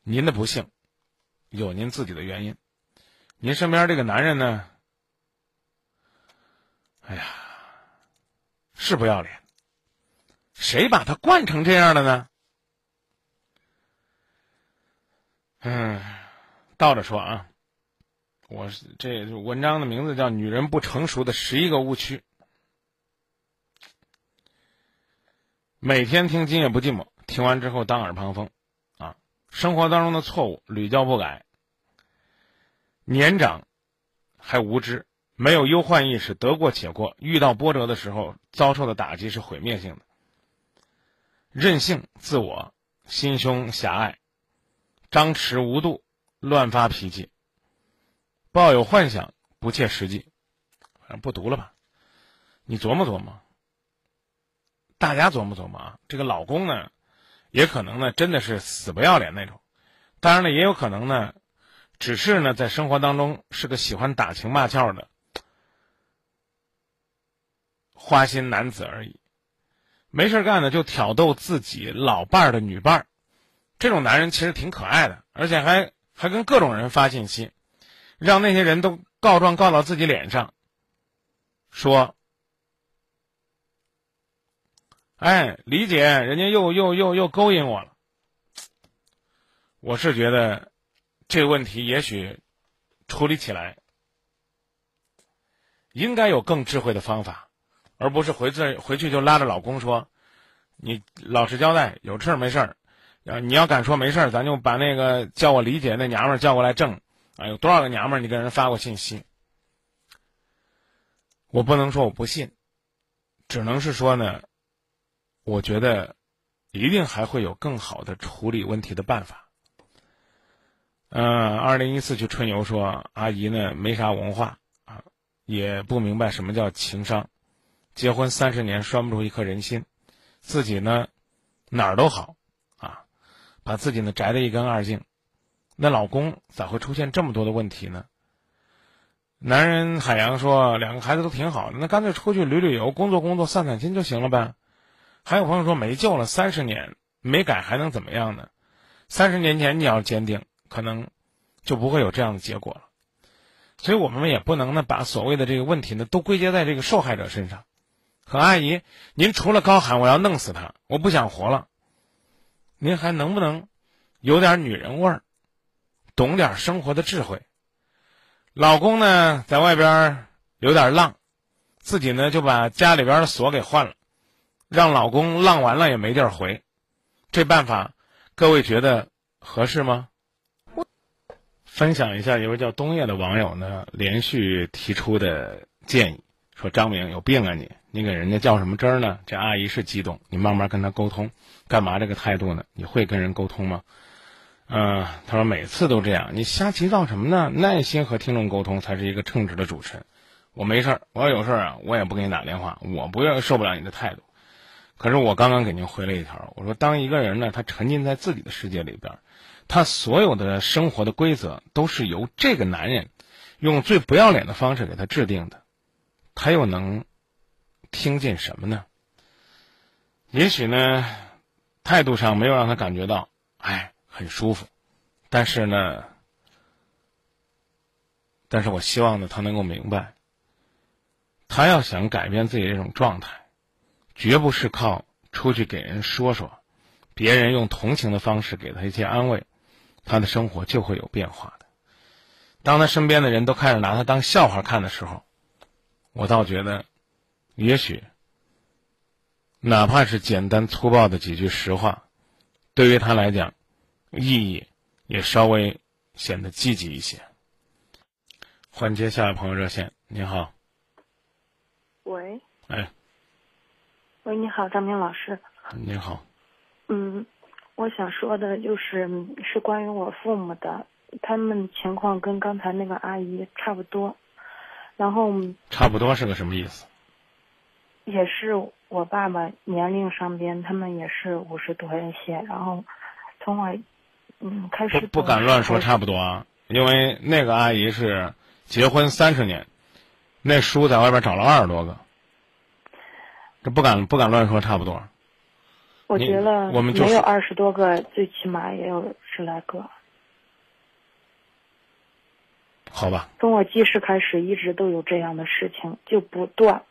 您的不幸有您自己的原因。您身边这个男人呢，哎呀，是不要脸。谁把他惯成这样的呢？嗯，倒着说啊，我是这文章的名字叫《女人不成熟的十一个误区》。每天听今夜不寂寞，听完之后当耳旁风，生活当中的错误屡教不改，年长还无知，没有忧患意识，得过且过，遇到波折的时候遭受的打击是毁灭性的。任性、自我、心胸狭隘、张弛无度、乱发脾气、抱有幻想、不切实际，反正不读了吧？你琢磨琢磨。大家琢磨琢磨啊，这个老公呢，也可能呢真的是死不要脸那种，当然了，也有可能呢，只是呢在生活当中是个喜欢打情骂俏的花心男子而已，没事干呢就挑逗自己老伴儿的女伴儿，这种男人其实挺可爱的，而且还还跟各种人发信息，让那些人都告状告到自己脸上，说。哎，李姐，人家又又又又勾引我了。我是觉得这个问题也许处理起来应该有更智慧的方法，而不是回去回去就拉着老公说：“你老实交代，有事儿没事儿。啊，你要敢说没事儿，咱就把那个叫我李姐那娘们儿叫过来证。啊，有多少个娘们儿你给人发过信息？我不能说我不信，只能是说呢。”我觉得，一定还会有更好的处理问题的办法。嗯，二零一四去春游说阿姨呢没啥文化啊，也不明白什么叫情商，结婚三十年拴不住一颗人心，自己呢哪儿都好啊，把自己呢宅得一干二净，那老公咋会出现这么多的问题呢？男人海洋说两个孩子都挺好的，那干脆出去旅旅游，工作工作散散心就行了呗。还有朋友说没救了，三十年没改还能怎么样呢？三十年前你要坚定，可能就不会有这样的结果了。所以我们也不能呢把所谓的这个问题呢都归结在这个受害者身上。可阿姨，您除了高喊我要弄死他，我不想活了，您还能不能有点女人味儿，懂点生活的智慧？老公呢在外边有点浪，自己呢就把家里边的锁给换了。让老公浪完了也没地儿回，这办法各位觉得合适吗？分享一下一位叫冬叶的网友呢连续提出的建议，说张明有病啊你，你给人家较什么真儿呢？这阿姨是激动，你慢慢跟她沟通，干嘛这个态度呢？你会跟人沟通吗？嗯，他说每次都这样，你瞎急躁什么呢？耐心和听众沟通才是一个称职的主持人。我没事儿，我要有事儿啊，我也不给你打电话，我不愿受不了你的态度。可是我刚刚给您回了一条，我说当一个人呢，他沉浸在自己的世界里边，他所有的生活的规则都是由这个男人用最不要脸的方式给他制定的，他又能听进什么呢？也许呢，态度上没有让他感觉到哎很舒服，但是呢，但是我希望呢，他能够明白，他要想改变自己这种状态。绝不是靠出去给人说说，别人用同情的方式给他一些安慰，他的生活就会有变化的。当他身边的人都开始拿他当笑话看的时候，我倒觉得，也许，哪怕是简单粗暴的几句实话，对于他来讲，意义也稍微显得积极一些。换接下一位朋友热线，您好。喂。哎。喂，你好，张明老师。你好。嗯，我想说的就是是关于我父母的，他们情况跟刚才那个阿姨差不多，然后。差不多是个什么意思？也是我爸爸年龄上边，他们也是五十多一些，然后从我嗯开始。不不敢乱说差不多啊，因为那个阿姨是结婚三十年，那叔在外边找了二十多个。这不敢不敢乱说，差不多。我觉得我们就没有二十多个，最起码也有十来个。好吧，从我记事开始，一直都有这样的事情，就不断。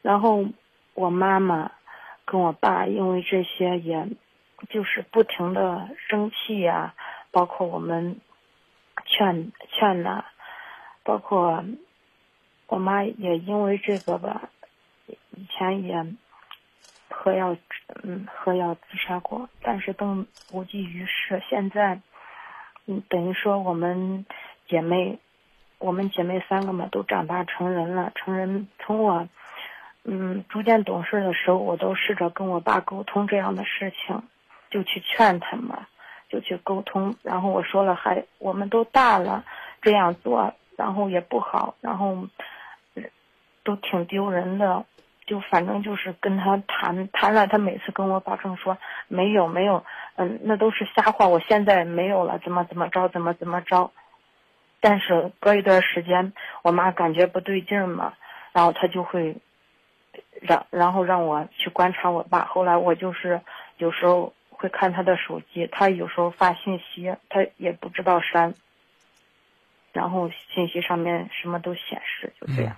然后我妈妈跟我爸因为这些，也就是不停的生气呀、包括我们劝劝呐、包括我妈也因为这个吧，以前也喝药，嗯，喝药自杀过，但是都无济于事。现在，嗯，等于说我们姐妹，我们姐妹三个嘛，都长大成人了。成人从我，嗯，逐渐懂事的时候，我都试着跟我爸沟通这样的事情，就去劝他嘛，就去沟通。然后我说了，还我们都大了，这样做，然后也不好，然后都挺丢人的。就反正就是跟他谈谈了，他每次跟我保证说没有没有，嗯，那都是瞎话，我现在没有了，怎么怎么着，怎么怎么着。但是隔一段时间，我妈感觉不对劲儿嘛，然后她就会让然后让我去观察我爸。后来我就是有时候会看他的手机，他有时候发信息，他也不知道删，然后信息上面什么都显示，就这样。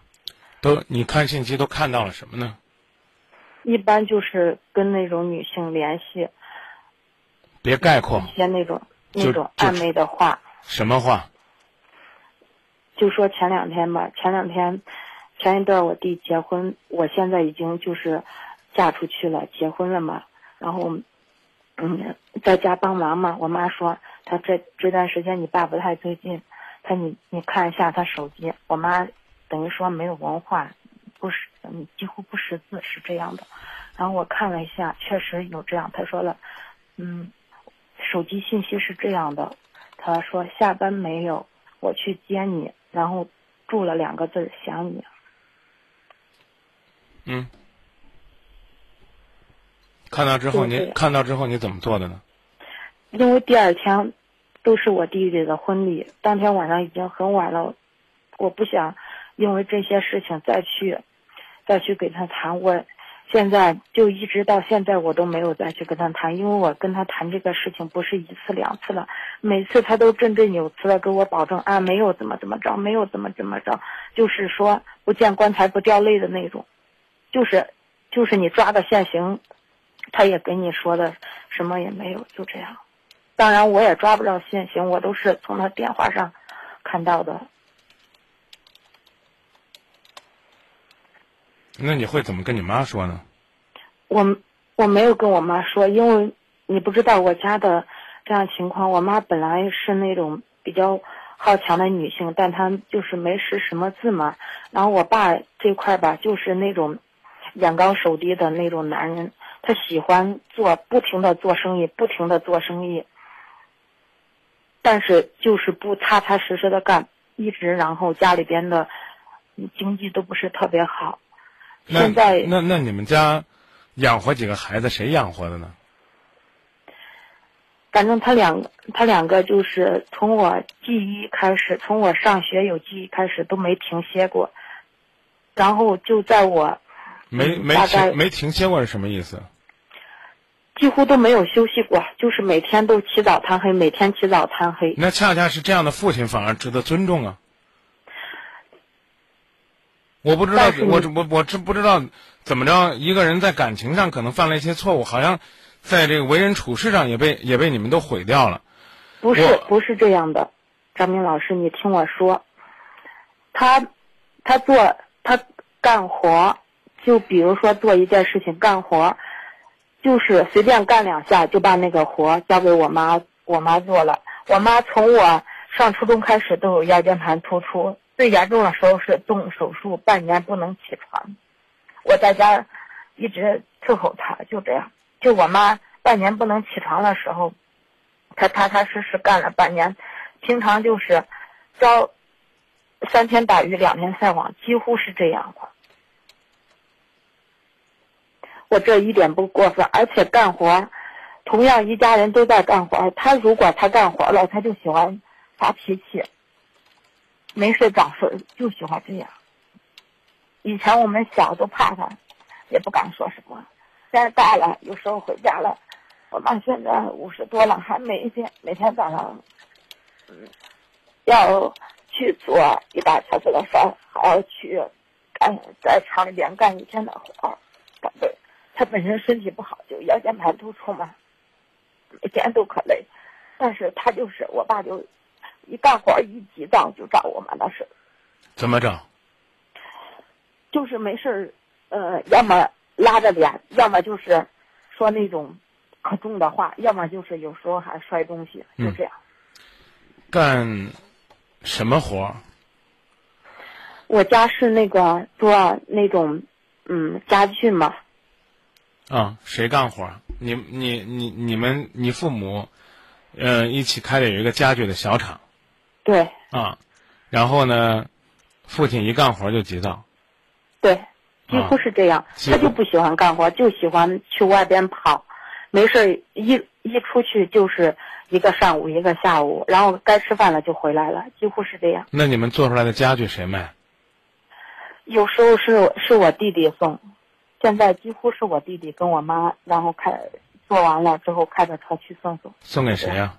都你看信息都看到了什么呢？一般就是跟那种女性联系，别概括一些那种那种暧昧的话，什么话，就说前两天吧，前两天前一段我弟结婚，我现在已经就是嫁出去了，结婚了嘛，然后嗯在家帮忙嘛，我妈说她这这段时间你爸不太最近，她你你看一下他手机，我妈等于说没有文化，不识嗯几乎不识字是这样的，然后我看了一下，确实有这样，他说了，嗯，手机信息是这样的，他说下班没有，我去接你，然后注了两个字儿想你。嗯，看到之后你就这样看到之后你怎么做的呢？因为第二天都是我弟弟的婚礼，当天晚上已经很晚了，我不想因为这些事情再去再去给他谈。我现在就一直到现在我都没有再去跟他谈，因为我跟他谈这个事情不是一次两次了，每次他都振振有词的给我保证啊，没有怎么怎么着，没有怎么怎么着，就是说不见棺材不掉泪的那种，就是就是你抓到现行，他也跟你说的什么也没有，就这样。当然我也抓不着现行，我都是从他电话上看到的。那你会怎么跟你妈说呢？我我没有跟我妈说，因为你不知道我家的这样情况。我妈本来是那种比较好强的女性，但她就是没识什么字嘛。然后我爸这块吧，就是那种眼高手低的那种男人，他喜欢做不停的做生意，不停的做生意，但是就是不踏踏实实的干，一直然后家里边的经济都不是特别好。那现在那那你们家养活几个孩子，谁养活的呢？反正他两个，他两个就是从我记忆开始，从我上学有记忆开始都没停歇过，然后就在我没没停没停歇过是什么意思？几乎都没有休息过，就是每天都起早贪黑，每天起早贪黑。那恰恰是这样的父亲反而值得尊重啊！我不知道我我我知不知道怎么着？一个人在感情上可能犯了一些错误，好像在这个为人处事上也被也被你们都毁掉了。不是不是这样的，张明老师，你听我说，他他做他干活，就比如说做一件事情干活，就是随便干两下就把那个活交给我妈，我妈做了。我妈从我上初中开始都有腰间盘突出，最严重的时候是动手术，半年不能起床。我在家一直伺候他，就这样。就我妈半年不能起床的时候，她踏踏实实干了半年，平常就是朝三天打鱼两天晒网，几乎是这样的。我这一点不过分，而且干活，同样一家人都在干活，他如果他干活了，他就喜欢发脾气，没事找事就喜欢这样。以前我们小都怕他，也不敢说什么，现在大了，有时候回家了，我妈现在五十多了，还每天每天早上，嗯，要去做一大车子的饭，还要去干在厂里边干一天的活儿，干的。她本身身体不好，就腰间盘突出嘛，每天都可累。但是他就是我爸，就一干活一急躁就找我妈的事儿。怎么着？就是没事儿，呃，要么拉着脸，要么就是说那种可重的话，要么就是有时候还摔东西，就这样。干什么活儿？我家是那个做那种嗯家具嘛，啊，谁干活儿？你你你你们你父母，呃，一起开的有一个家具的小厂对啊，然后呢，父亲一干活就急躁，对，几乎是这样。他就不喜欢干活，就喜欢去外边跑，没事儿一一出去就是一个上午一个下午，然后该吃饭了就回来了，几乎是这样。那你们做出来的家具谁卖？有时候是是我弟弟送，现在几乎是我弟弟跟我妈，然后开做完了之后开着车去送送。送给谁呀、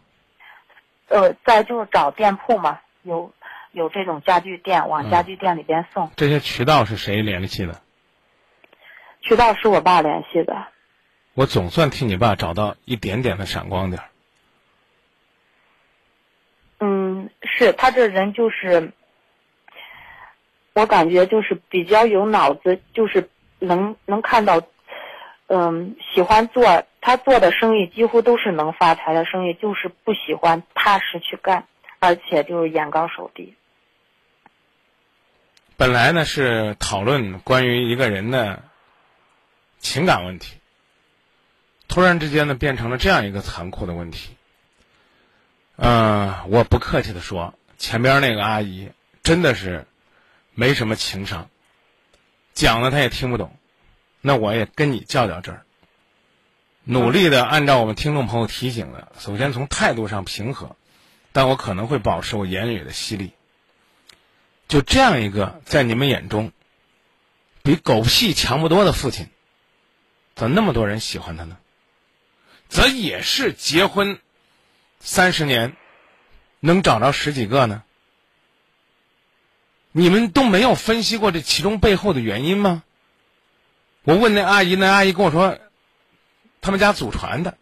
呃，再就是找店铺嘛，有有这种家具店，往家具店里边送。这些渠道是谁联系的？渠道是我爸联系的，我总算替你爸找到一点点的闪光点儿。嗯，是他这人就是，我感觉就是比较有脑子，就是能能看到，嗯，喜欢做他做的生意几乎都是能发财的生意，就是不喜欢踏实去干，而且就是眼高手低。本来呢是讨论关于一个人的情感问题，突然之间呢变成了这样一个残酷的问题。嗯、我不客气的说，前边那个阿姨真的是没什么情商，讲了她也听不懂。那我也跟你较较真儿，努力的按照我们听众朋友提醒的，首先从态度上平和，但我可能会保持我言语的犀利。就这样一个在你们眼中比狗屁强不多的父亲，怎那么多人喜欢他呢？则也是结婚三十年，能找着十几个呢？你们都没有分析过这其中背后的原因吗？我问那阿姨，那阿姨跟我说，他们家祖传的，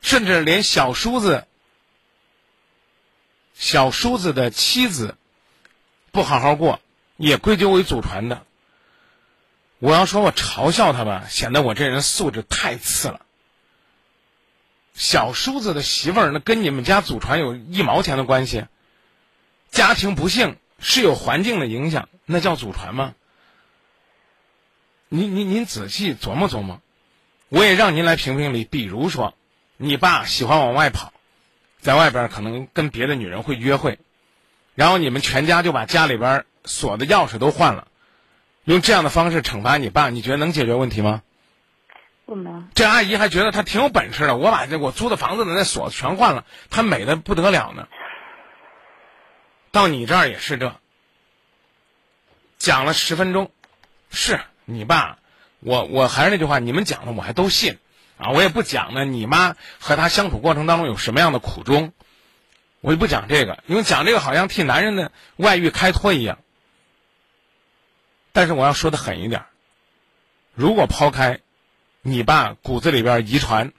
甚至连小叔子、小叔子的妻子不好好过，也归咎为祖传的。我要说我嘲笑他吧，显得我这人素质太次了。小叔子的媳妇儿，那跟你们家祖传有一毛钱的关系？家庭不幸是有环境的影响，那叫祖传吗？您您您仔细琢磨琢磨，我也让您来评评理。比如说，你爸喜欢往外跑，在外边可能跟别的女人会约会，然后你们全家就把家里边锁的钥匙都换了，用这样的方式惩罚你爸，你觉得能解决问题吗？不能，这阿姨还觉得她挺有本事的，我把这我租的房子的那锁全换了，她美的不得了呢。到你这儿也是这，讲了十分钟，是你爸，我我还是那句话，你们讲的我还都信，啊，我也不讲呢，你妈和他相处过程当中有什么样的苦衷，我就不讲这个，因为讲这个好像替男人的外遇开脱一样。但是我要说的狠一点，如果抛开你爸骨子里边遗传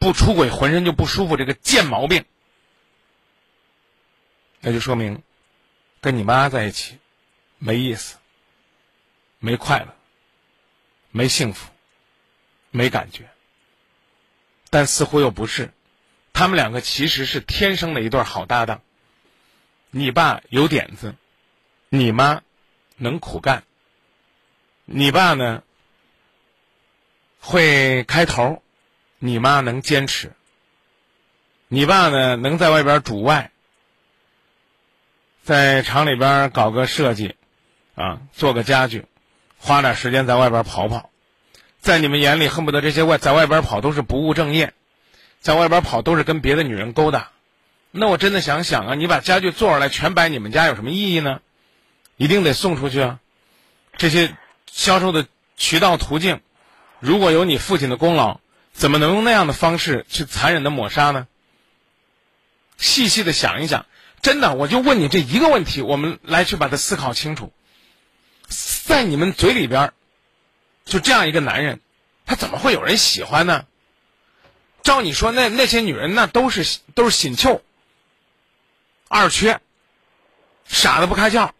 不出轨浑身就不舒服这个贱毛病，那就说明跟你妈在一起没意思、没快乐、没幸福、没感觉。但似乎又不是，他们两个其实是天生的一对好搭档。你爸有点子，你妈能苦干。你爸呢会开头，你妈能坚持。你爸呢能在外边主外，在厂里边搞个设计，啊，做个家具，花点时间在外边跑跑。在你们眼里，恨不得这些外在外边跑都是不务正业，在外边跑都是跟别的女人勾搭。那我真的想想啊，你把家具做出来全摆你们家有什么意义呢？一定得送出去啊！这些销售的渠道途径，如果有你父亲的功劳，怎么能用那样的方式去残忍的抹杀呢？细细的想一想，真的，我就问你这一个问题，我们来去把它思考清楚。在你们嘴里边，就这样一个男人，他怎么会有人喜欢呢？照你说，那那些女人那都是都是紧俏、二缺、傻的不开窍。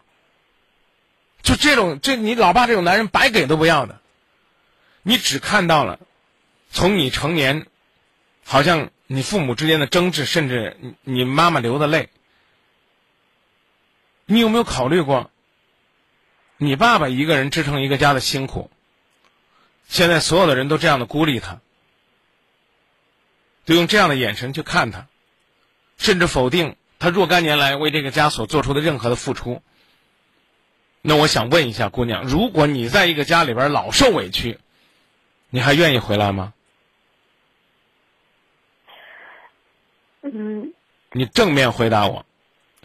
就这种，这你老爸这种男人，白给都不要的。你只看到了，从你成年，好像你父母之间的争执，甚至你妈妈流的泪。你有没有考虑过，你爸爸一个人支撑一个家的辛苦？现在所有的人都这样的孤立他，都用这样的眼神去看他，甚至否定他若干年来为这个家所做出的任何的付出。那我想问一下姑娘，如果你在一个家里边老受委屈，你还愿意回来吗？嗯，你正面回答我，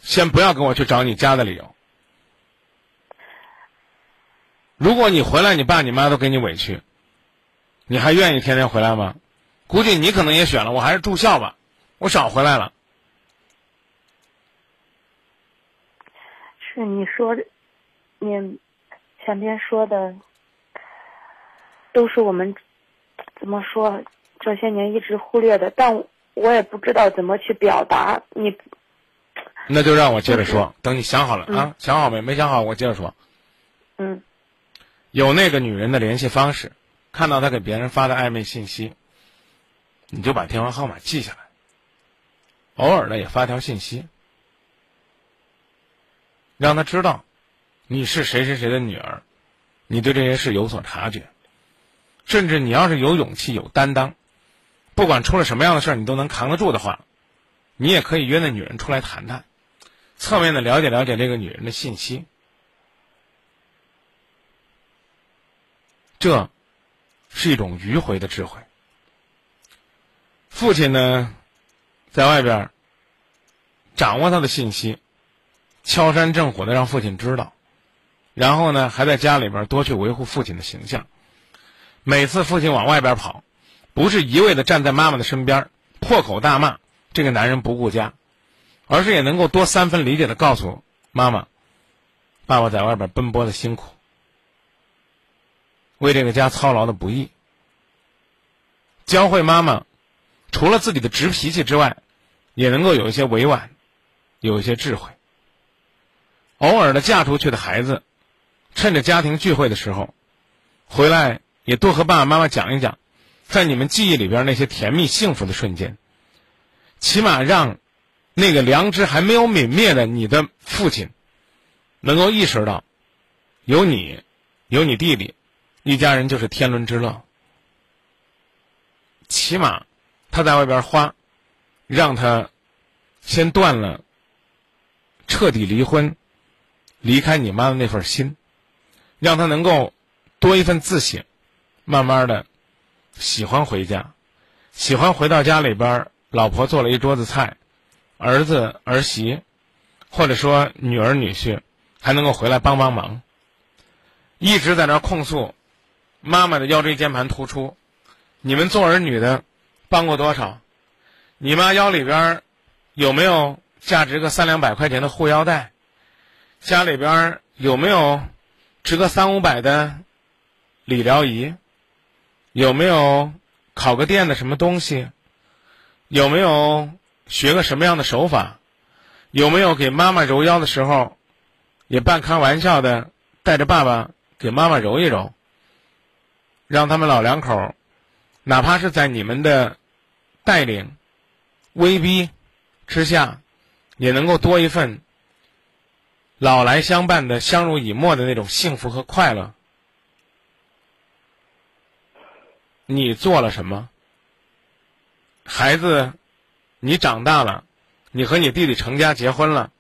先不要跟我去找你家的理由。如果你回来，你爸你妈都给你委屈，你还愿意天天回来吗？估计你可能也选了，我还是住校吧，我少回来了。是你说的，你前边说的都是我们怎么说这些年一直忽略的，但我也不知道怎么去表达。你那就让我接着说，等你想好了啊，想好没？没想好，我接着说。嗯有那个女人的联系方式，看到她给别人发的暧昧信息，你就把电话号码记下来，偶尔呢也发条信息，让她知道你是谁谁谁的女儿，你对这些事有所察觉，甚至你要是有勇气、有担当，不管出了什么样的事儿，你都能扛得住的话，你也可以约那女人出来谈谈，侧面的了解了解这个女人的信息。这是一种迂回的智慧。父亲呢，在外边掌握他的信息，敲山震虎的让父亲知道，然后呢，还在家里边多去维护父亲的形象。每次父亲往外边跑，不是一味的站在妈妈的身边破口大骂这个男人不顾家，而是也能够多三分理解的告诉妈妈，爸爸在外边奔波的辛苦。为这个家操劳的不易，教会妈妈，除了自己的直脾气之外，也能够有一些委婉，有一些智慧。偶尔的嫁出去的孩子，趁着家庭聚会的时候，回来也多和爸爸妈妈讲一讲，在你们记忆里边那些甜蜜幸福的瞬间，起码让那个良知还没有泯灭的你的父亲，能够意识到，有你，有你弟弟。一家人就是天伦之乐。起码他在外边花，让他先断了彻底离婚、离开你妈的那份心，让他能够多一份自省，慢慢的喜欢回家，喜欢回到家里边，老婆做了一桌子菜，儿子儿媳或者说女儿女婿还能够回来帮帮忙，一直在那控诉。妈妈的腰椎间盘突出，你们做儿女的帮过多少？你妈腰里边有没有价值个三两百块钱的护腰带？家里边有没有值个三五百的理疗仪？有没有烤个电的什么东西？有没有学个什么样的手法？有没有给妈妈揉腰的时候，也半开玩笑的带着爸爸给妈妈揉一揉？让他们老两口，哪怕是在你们的带领、威逼之下，也能够多一份老来相伴的相濡以沫的那种幸福和快乐。你做了什么？孩子，你长大了，你和你弟弟成家结婚了，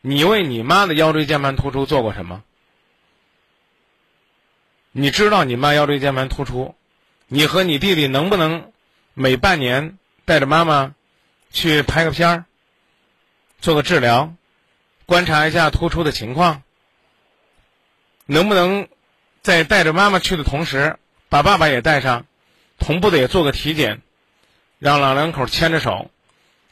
你为你妈的腰椎间盘突出做过什么？你知道你妈腰椎间盘突出，你和你弟弟能不能每半年带着妈妈去拍个片儿，做个治疗，观察一下突出的情况？能不能在带着妈妈去的同时，把爸爸也带上，同步的也做个体检，让老两口牵着手，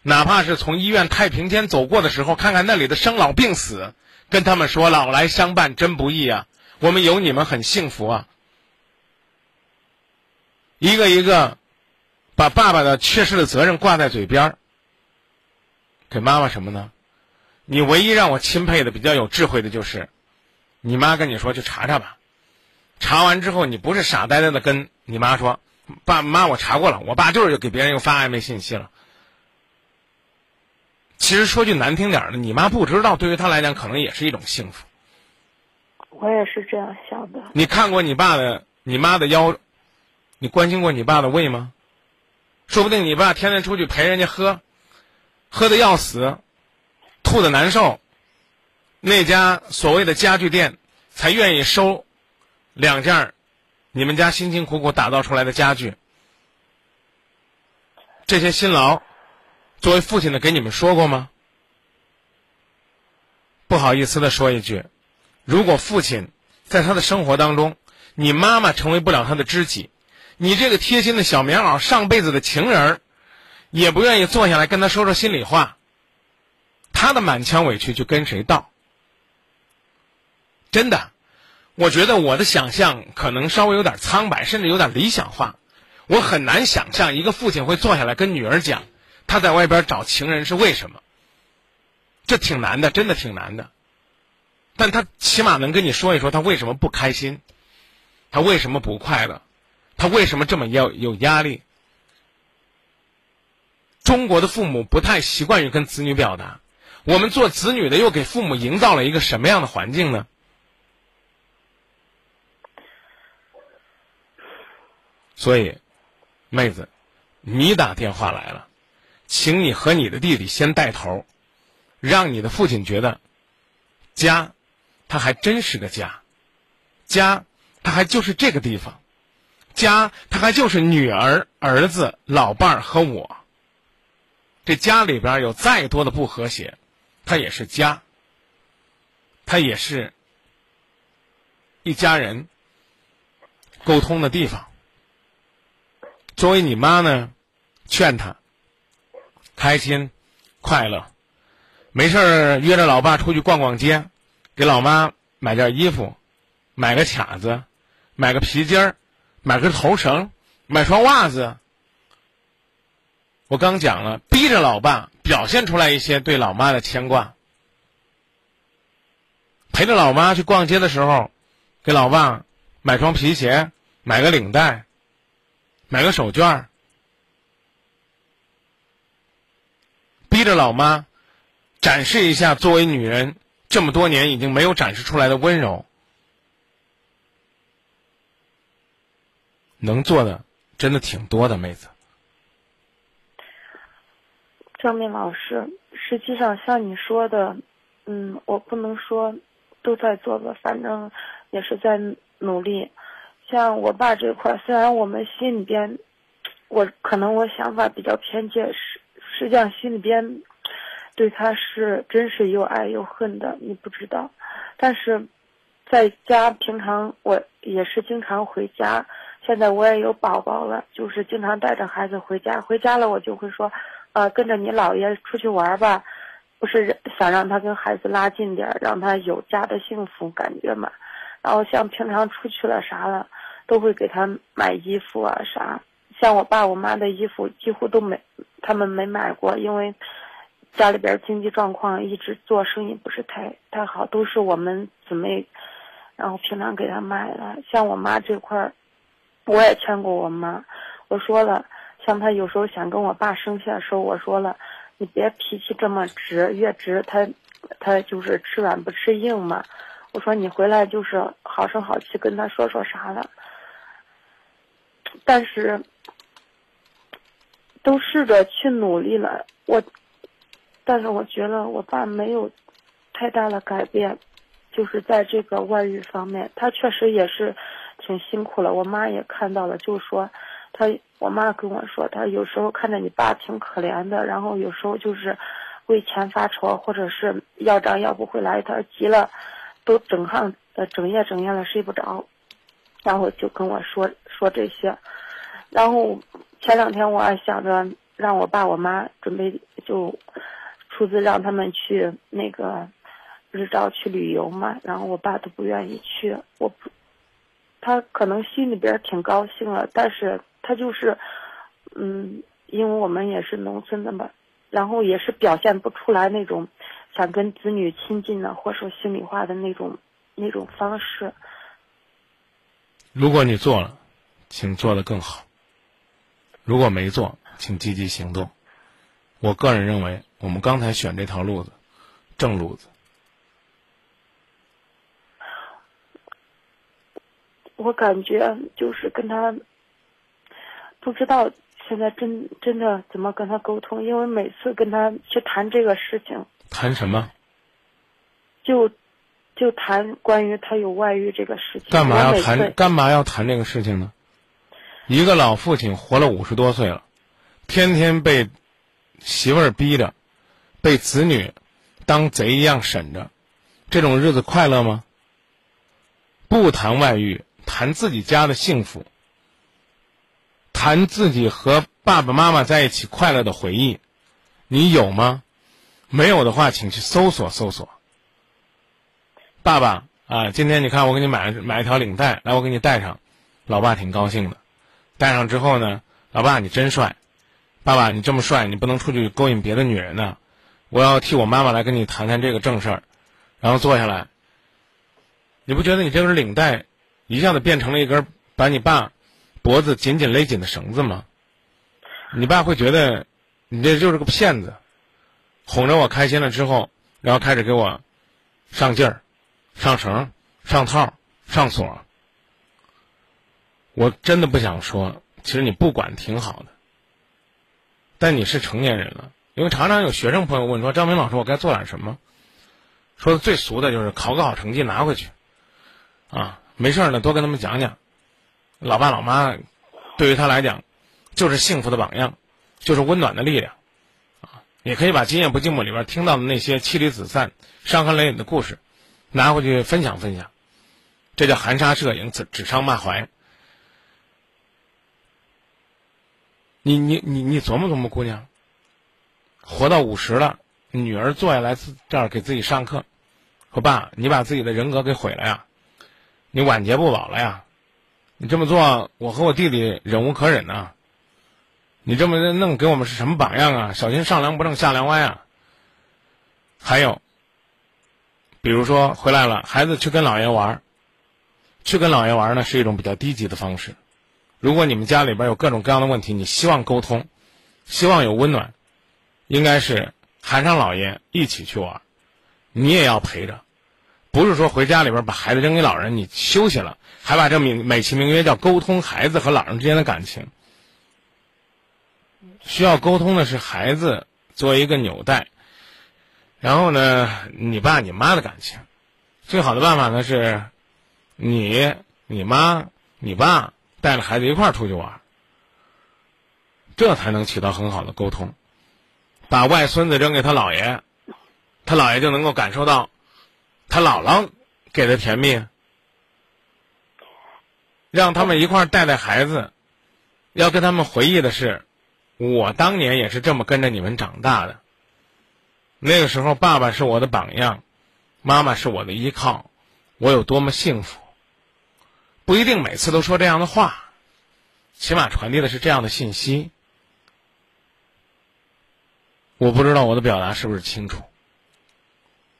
哪怕是从医院太平间走过的时候，看看那里的生老病死，跟他们说老来相伴真不易啊，我们有你们很幸福啊。一个一个，把爸爸的缺失的责任挂在嘴边儿，给妈妈什么呢？你唯一让我钦佩的、比较有智慧的就是，你妈跟你说去查查吧，查完之后你不是傻呆呆的跟你妈说，爸妈我查过了，我爸就是给别人又发暧昧信息了。其实说句难听点儿的，你妈不知道，对于她来讲可能也是一种幸福。我也是这样想的。你看过你爸的、你妈的腰？你关心过你爸的胃吗？说不定你爸天天出去陪人家喝，喝的要死，吐的难受，那家所谓的家具店才愿意收两件你们家辛辛苦苦打造出来的家具。这些辛劳，作为父亲的给你们说过吗？不好意思的说一句，如果父亲在他的生活当中，你妈妈成为不了他的知己。你这个贴心的小棉袄，上辈子的情人儿，也不愿意坐下来跟他说说心里话。他的满腔委屈就跟谁道？真的，我觉得我的想象可能稍微有点苍白，甚至有点理想化。我很难想象一个父亲会坐下来跟女儿讲他在外边找情人是为什么。这挺难的，真的挺难的。但他起码能跟你说一说他为什么不开心，他为什么不快乐。他为什么这么要有压力？中国的父母不太习惯于跟子女表达，我们做子女的又给父母营造了一个什么样的环境呢？所以，妹子，你打电话来了，请你和你的弟弟先带头，让你的父亲觉得，家，他还真是个家，家，他还就是这个地方。家，他还就是女儿、儿子、老伴儿和我。这家里边有再多的不和谐，他也是家。他也是一家人沟通的地方。作为你妈呢，劝他开心、快乐，没事儿约着老爸出去逛逛街，给老妈买件衣服，买个卡子，买个皮筋儿。买根头绳，买双袜子。我刚讲了，逼着老爸表现出来一些对老妈的牵挂。陪着老妈去逛街的时候，给老爸买双皮鞋，买个领带，买个手绢儿逼着老妈展示一下作为女人这么多年已经没有展示出来的温柔。能做的真的挺多的，妹子。张明老师，实际上像你说的，嗯，我不能说都在做吧，反正也是在努力。像我爸这块，虽然我们心里边，我可能我想法比较偏见，实实际上心里边对他是真是又爱又恨的，你不知道。但是在家平常我也是经常回家。现在我也有宝宝了，就是经常带着孩子回家。回家了，我就会说，呃，跟着你姥爷出去玩吧，不是想让他跟孩子拉近点，让他有家的幸福感觉嘛。然后像平常出去了啥了，都会给他买衣服啊啥。像我爸我妈的衣服几乎都没，他们没买过，因为家里边经济状况一直做生意不是太太好，都是我们姊妹，然后平常给他买的。像我妈这块儿。我也劝过我妈，我说了，像她有时候想跟我爸生气的时候，我说了，你别脾气这么直，越直他，他就是吃软不吃硬嘛。我说你回来就是好声好气跟他说说啥的，但是都试着去努力了，我，但是我觉得我爸没有太大的改变，就是在这个外遇方面，他确实也是。挺辛苦了，我妈也看到了，就说，他我妈跟我说，他有时候看着你爸挺可怜的，然后有时候就是为钱发愁，或者是要账要不回来，他急了，都整上呃整夜整夜的睡不着。然后就跟我说说这些，然后前两天我还想着让我爸我妈准备就出资让他们去那个日照去旅游嘛，然后我爸都不愿意去，我不，他可能心里边挺高兴了，但是他就是，嗯，因为我们也是农村的嘛，然后也是表现不出来那种想跟子女亲近的或说心里话的那种那种方式。如果你做了，请做得更好；如果没做，请积极行动。我个人认为，我们刚才选这条路子，正路子。我感觉就是跟他不知道现在真真的怎么跟他沟通，因为每次跟他去谈这个事情，谈什么？就就谈关于他有外遇这个事情。干嘛要谈？干嘛要谈这个事情呢？一个老父亲活了五十多岁了，天天被媳妇儿逼着，被子女当贼一样审着，这种日子快乐吗？不谈外遇，谈自己家的幸福，谈自己和爸爸妈妈在一起快乐的回忆，你有吗？没有的话，请去搜索搜索。爸爸啊，今天你看我给你买了买一条领带，来我给你戴上，老爸挺高兴的。戴上之后呢，老爸你真帅，爸爸你这么帅，你不能出去勾引别的女人呢。我要替我妈妈来跟你谈谈这个正事儿，然后坐下来。你不觉得你这根领带一下子变成了一根把你爸脖子紧紧勒紧的绳子吗？你爸会觉得你这就是个骗子，哄着我开心了之后，然后开始给我上劲儿、上绳、上套、上锁。我真的不想说，其实你不管挺好的，但你是成年人了。因为常常有学生朋友问说：“张明老师，我该做点什么？”说的最俗的就是考个好成绩拿回去，啊，没事儿呢，多跟他们讲讲。老爸老妈对于他来讲，就是幸福的榜样，就是温暖的力量，啊，也可以把《今夜不寂寞》里边听到的那些妻离子散、伤痕累累的故事，拿回去分享分享。这叫含沙射影、指指桑骂槐。你你你你琢磨琢磨，姑娘，活到五十了，女儿坐下来自这儿给自己上课，说爸，你把自己的人格给毁了呀，你晚节不保了呀，你这么做，我和我弟弟忍无可忍呐、你这么弄给我们是什么榜样啊？小心上梁不正下梁歪啊！还有，比如说回来了，孩子去跟姥爷玩儿，去跟姥爷玩儿呢是一种比较低级的方式。如果你们家里边有各种各样的问题，你希望沟通，希望有温暖，应该是喊上姥爷一起去玩儿，你也要陪着，不是说回家里边把孩子扔给老人，你休息了，还把这名美其名曰叫沟通孩子和老人之间的感情。需要沟通的是孩子作为一个纽带，然后呢，你爸你妈的感情，最好的办法呢是，你、你妈、你爸带着孩子一块儿出去玩，这才能起到很好的沟通。把外孙子扔给他姥爷，他姥爷就能够感受到他姥姥给的甜蜜。让他们一块儿带带孩子，要跟他们回忆的是，我当年也是这么跟着你们长大的。那个时候，爸爸是我的榜样，妈妈是我的依靠，我有多么幸福。不一定每次都说这样的话，起码传递的是这样的信息。我不知道我的表达是不是清楚。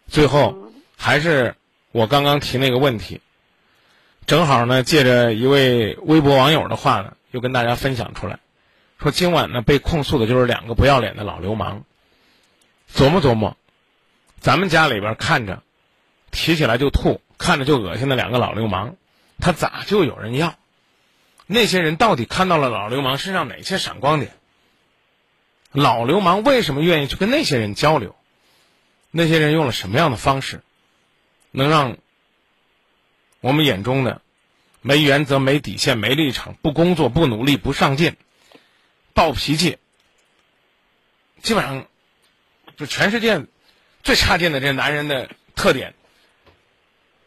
最后，还是我刚刚提那个问题，正好呢，借着一位微博网友的话呢，又跟大家分享出来，说今晚呢被控诉的就是两个不要脸的老流氓。琢磨琢磨，咱们家里边看着提起来就吐、看着就恶心的两个老流氓，他咋就有人要？那些人到底看到了老流氓身上哪些闪光点？老流氓为什么愿意去跟那些人交流？那些人用了什么样的方式，能让我们眼中的没原则、没底线、没立场、不工作、不努力、不上进、暴脾气，基本上就全世界最差劲的这男人的特点？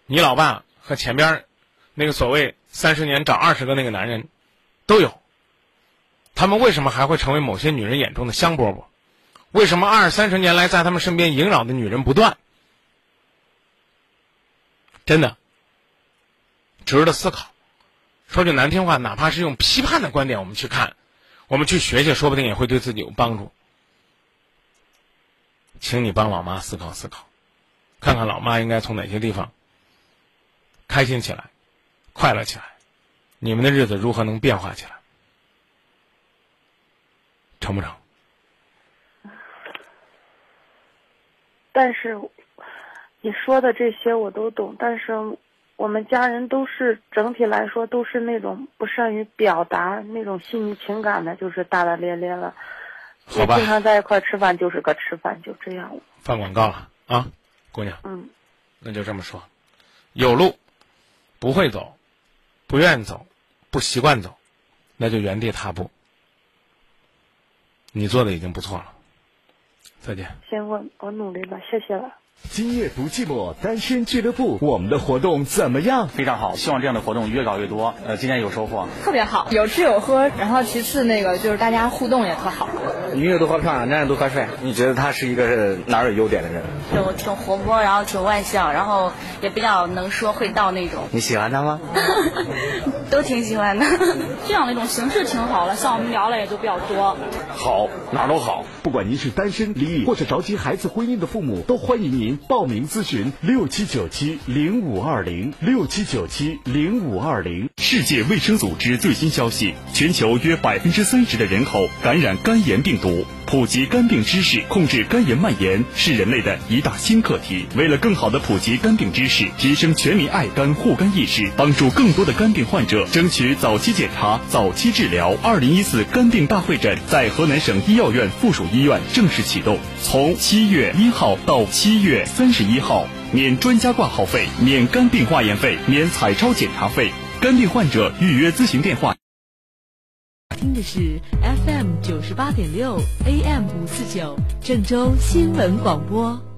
你老爸和前边那个所谓三十年找二十个那个男人，都有。他们为什么还会成为某些女人眼中的香饽饽？为什么二三十年来在他们身边萦绕的女人不断？真的，值得思考。说句难听话，哪怕是用批判的观点，我们去看，我们去学学，说不定也会对自己有帮助。请你帮老妈思考思考，看看老妈应该从哪些地方开心起来、快乐起来，你们的日子如何能变化起来？成不成？但是你说的这些我都懂，但是我们家人都是整体来说都是那种不善于表达那种细腻情感的，就是大大咧咧了。好吧经常在一块吃饭，就是个吃饭，就这样。放广告了啊，姑娘，嗯，那就这么说，有路不会走，不愿走，不习惯走，那就原地踏步。你做的已经不错了，再见。行，我我努力吧，谢谢了。今夜不寂寞，单身俱乐部，我们的活动怎么样？非常好，希望这样的活动越搞越多。呃，今天有收获，特别好，有吃有喝，然后其次那个就是大家互动也特好。女人都好漂亮，男人都好帅。你觉得他是一个哪儿有优点的人？就挺活泼，然后挺外向，然后也比较能说会道那种。你喜欢他吗？都挺喜欢的。这样的一种形式挺好的，像我们聊的也就比较多。好，哪儿都好。不管您是单身、离异或者着急孩子婚姻的父母，都欢迎您报名咨询六七九七零五二零六七九七零五二零。世界卫生组织最新消息：全球约百分之三十的人口感染肝炎病毒。普及肝病知识，控制肝炎蔓延，是人类的一大新课题。为了更好的普及肝病知识，提升全民爱肝护肝意识，帮助更多的肝病患者争取早期检查、早期治疗，二零一四肝病大会诊在河南省医药院附属医院正式启动，从七月一号到七月三十一号，免专家挂号费，免肝病化验费，免彩超检查费。肝病患者预约咨询电话。听的是 FM 九十八点六 AM 五四九郑州新闻广播。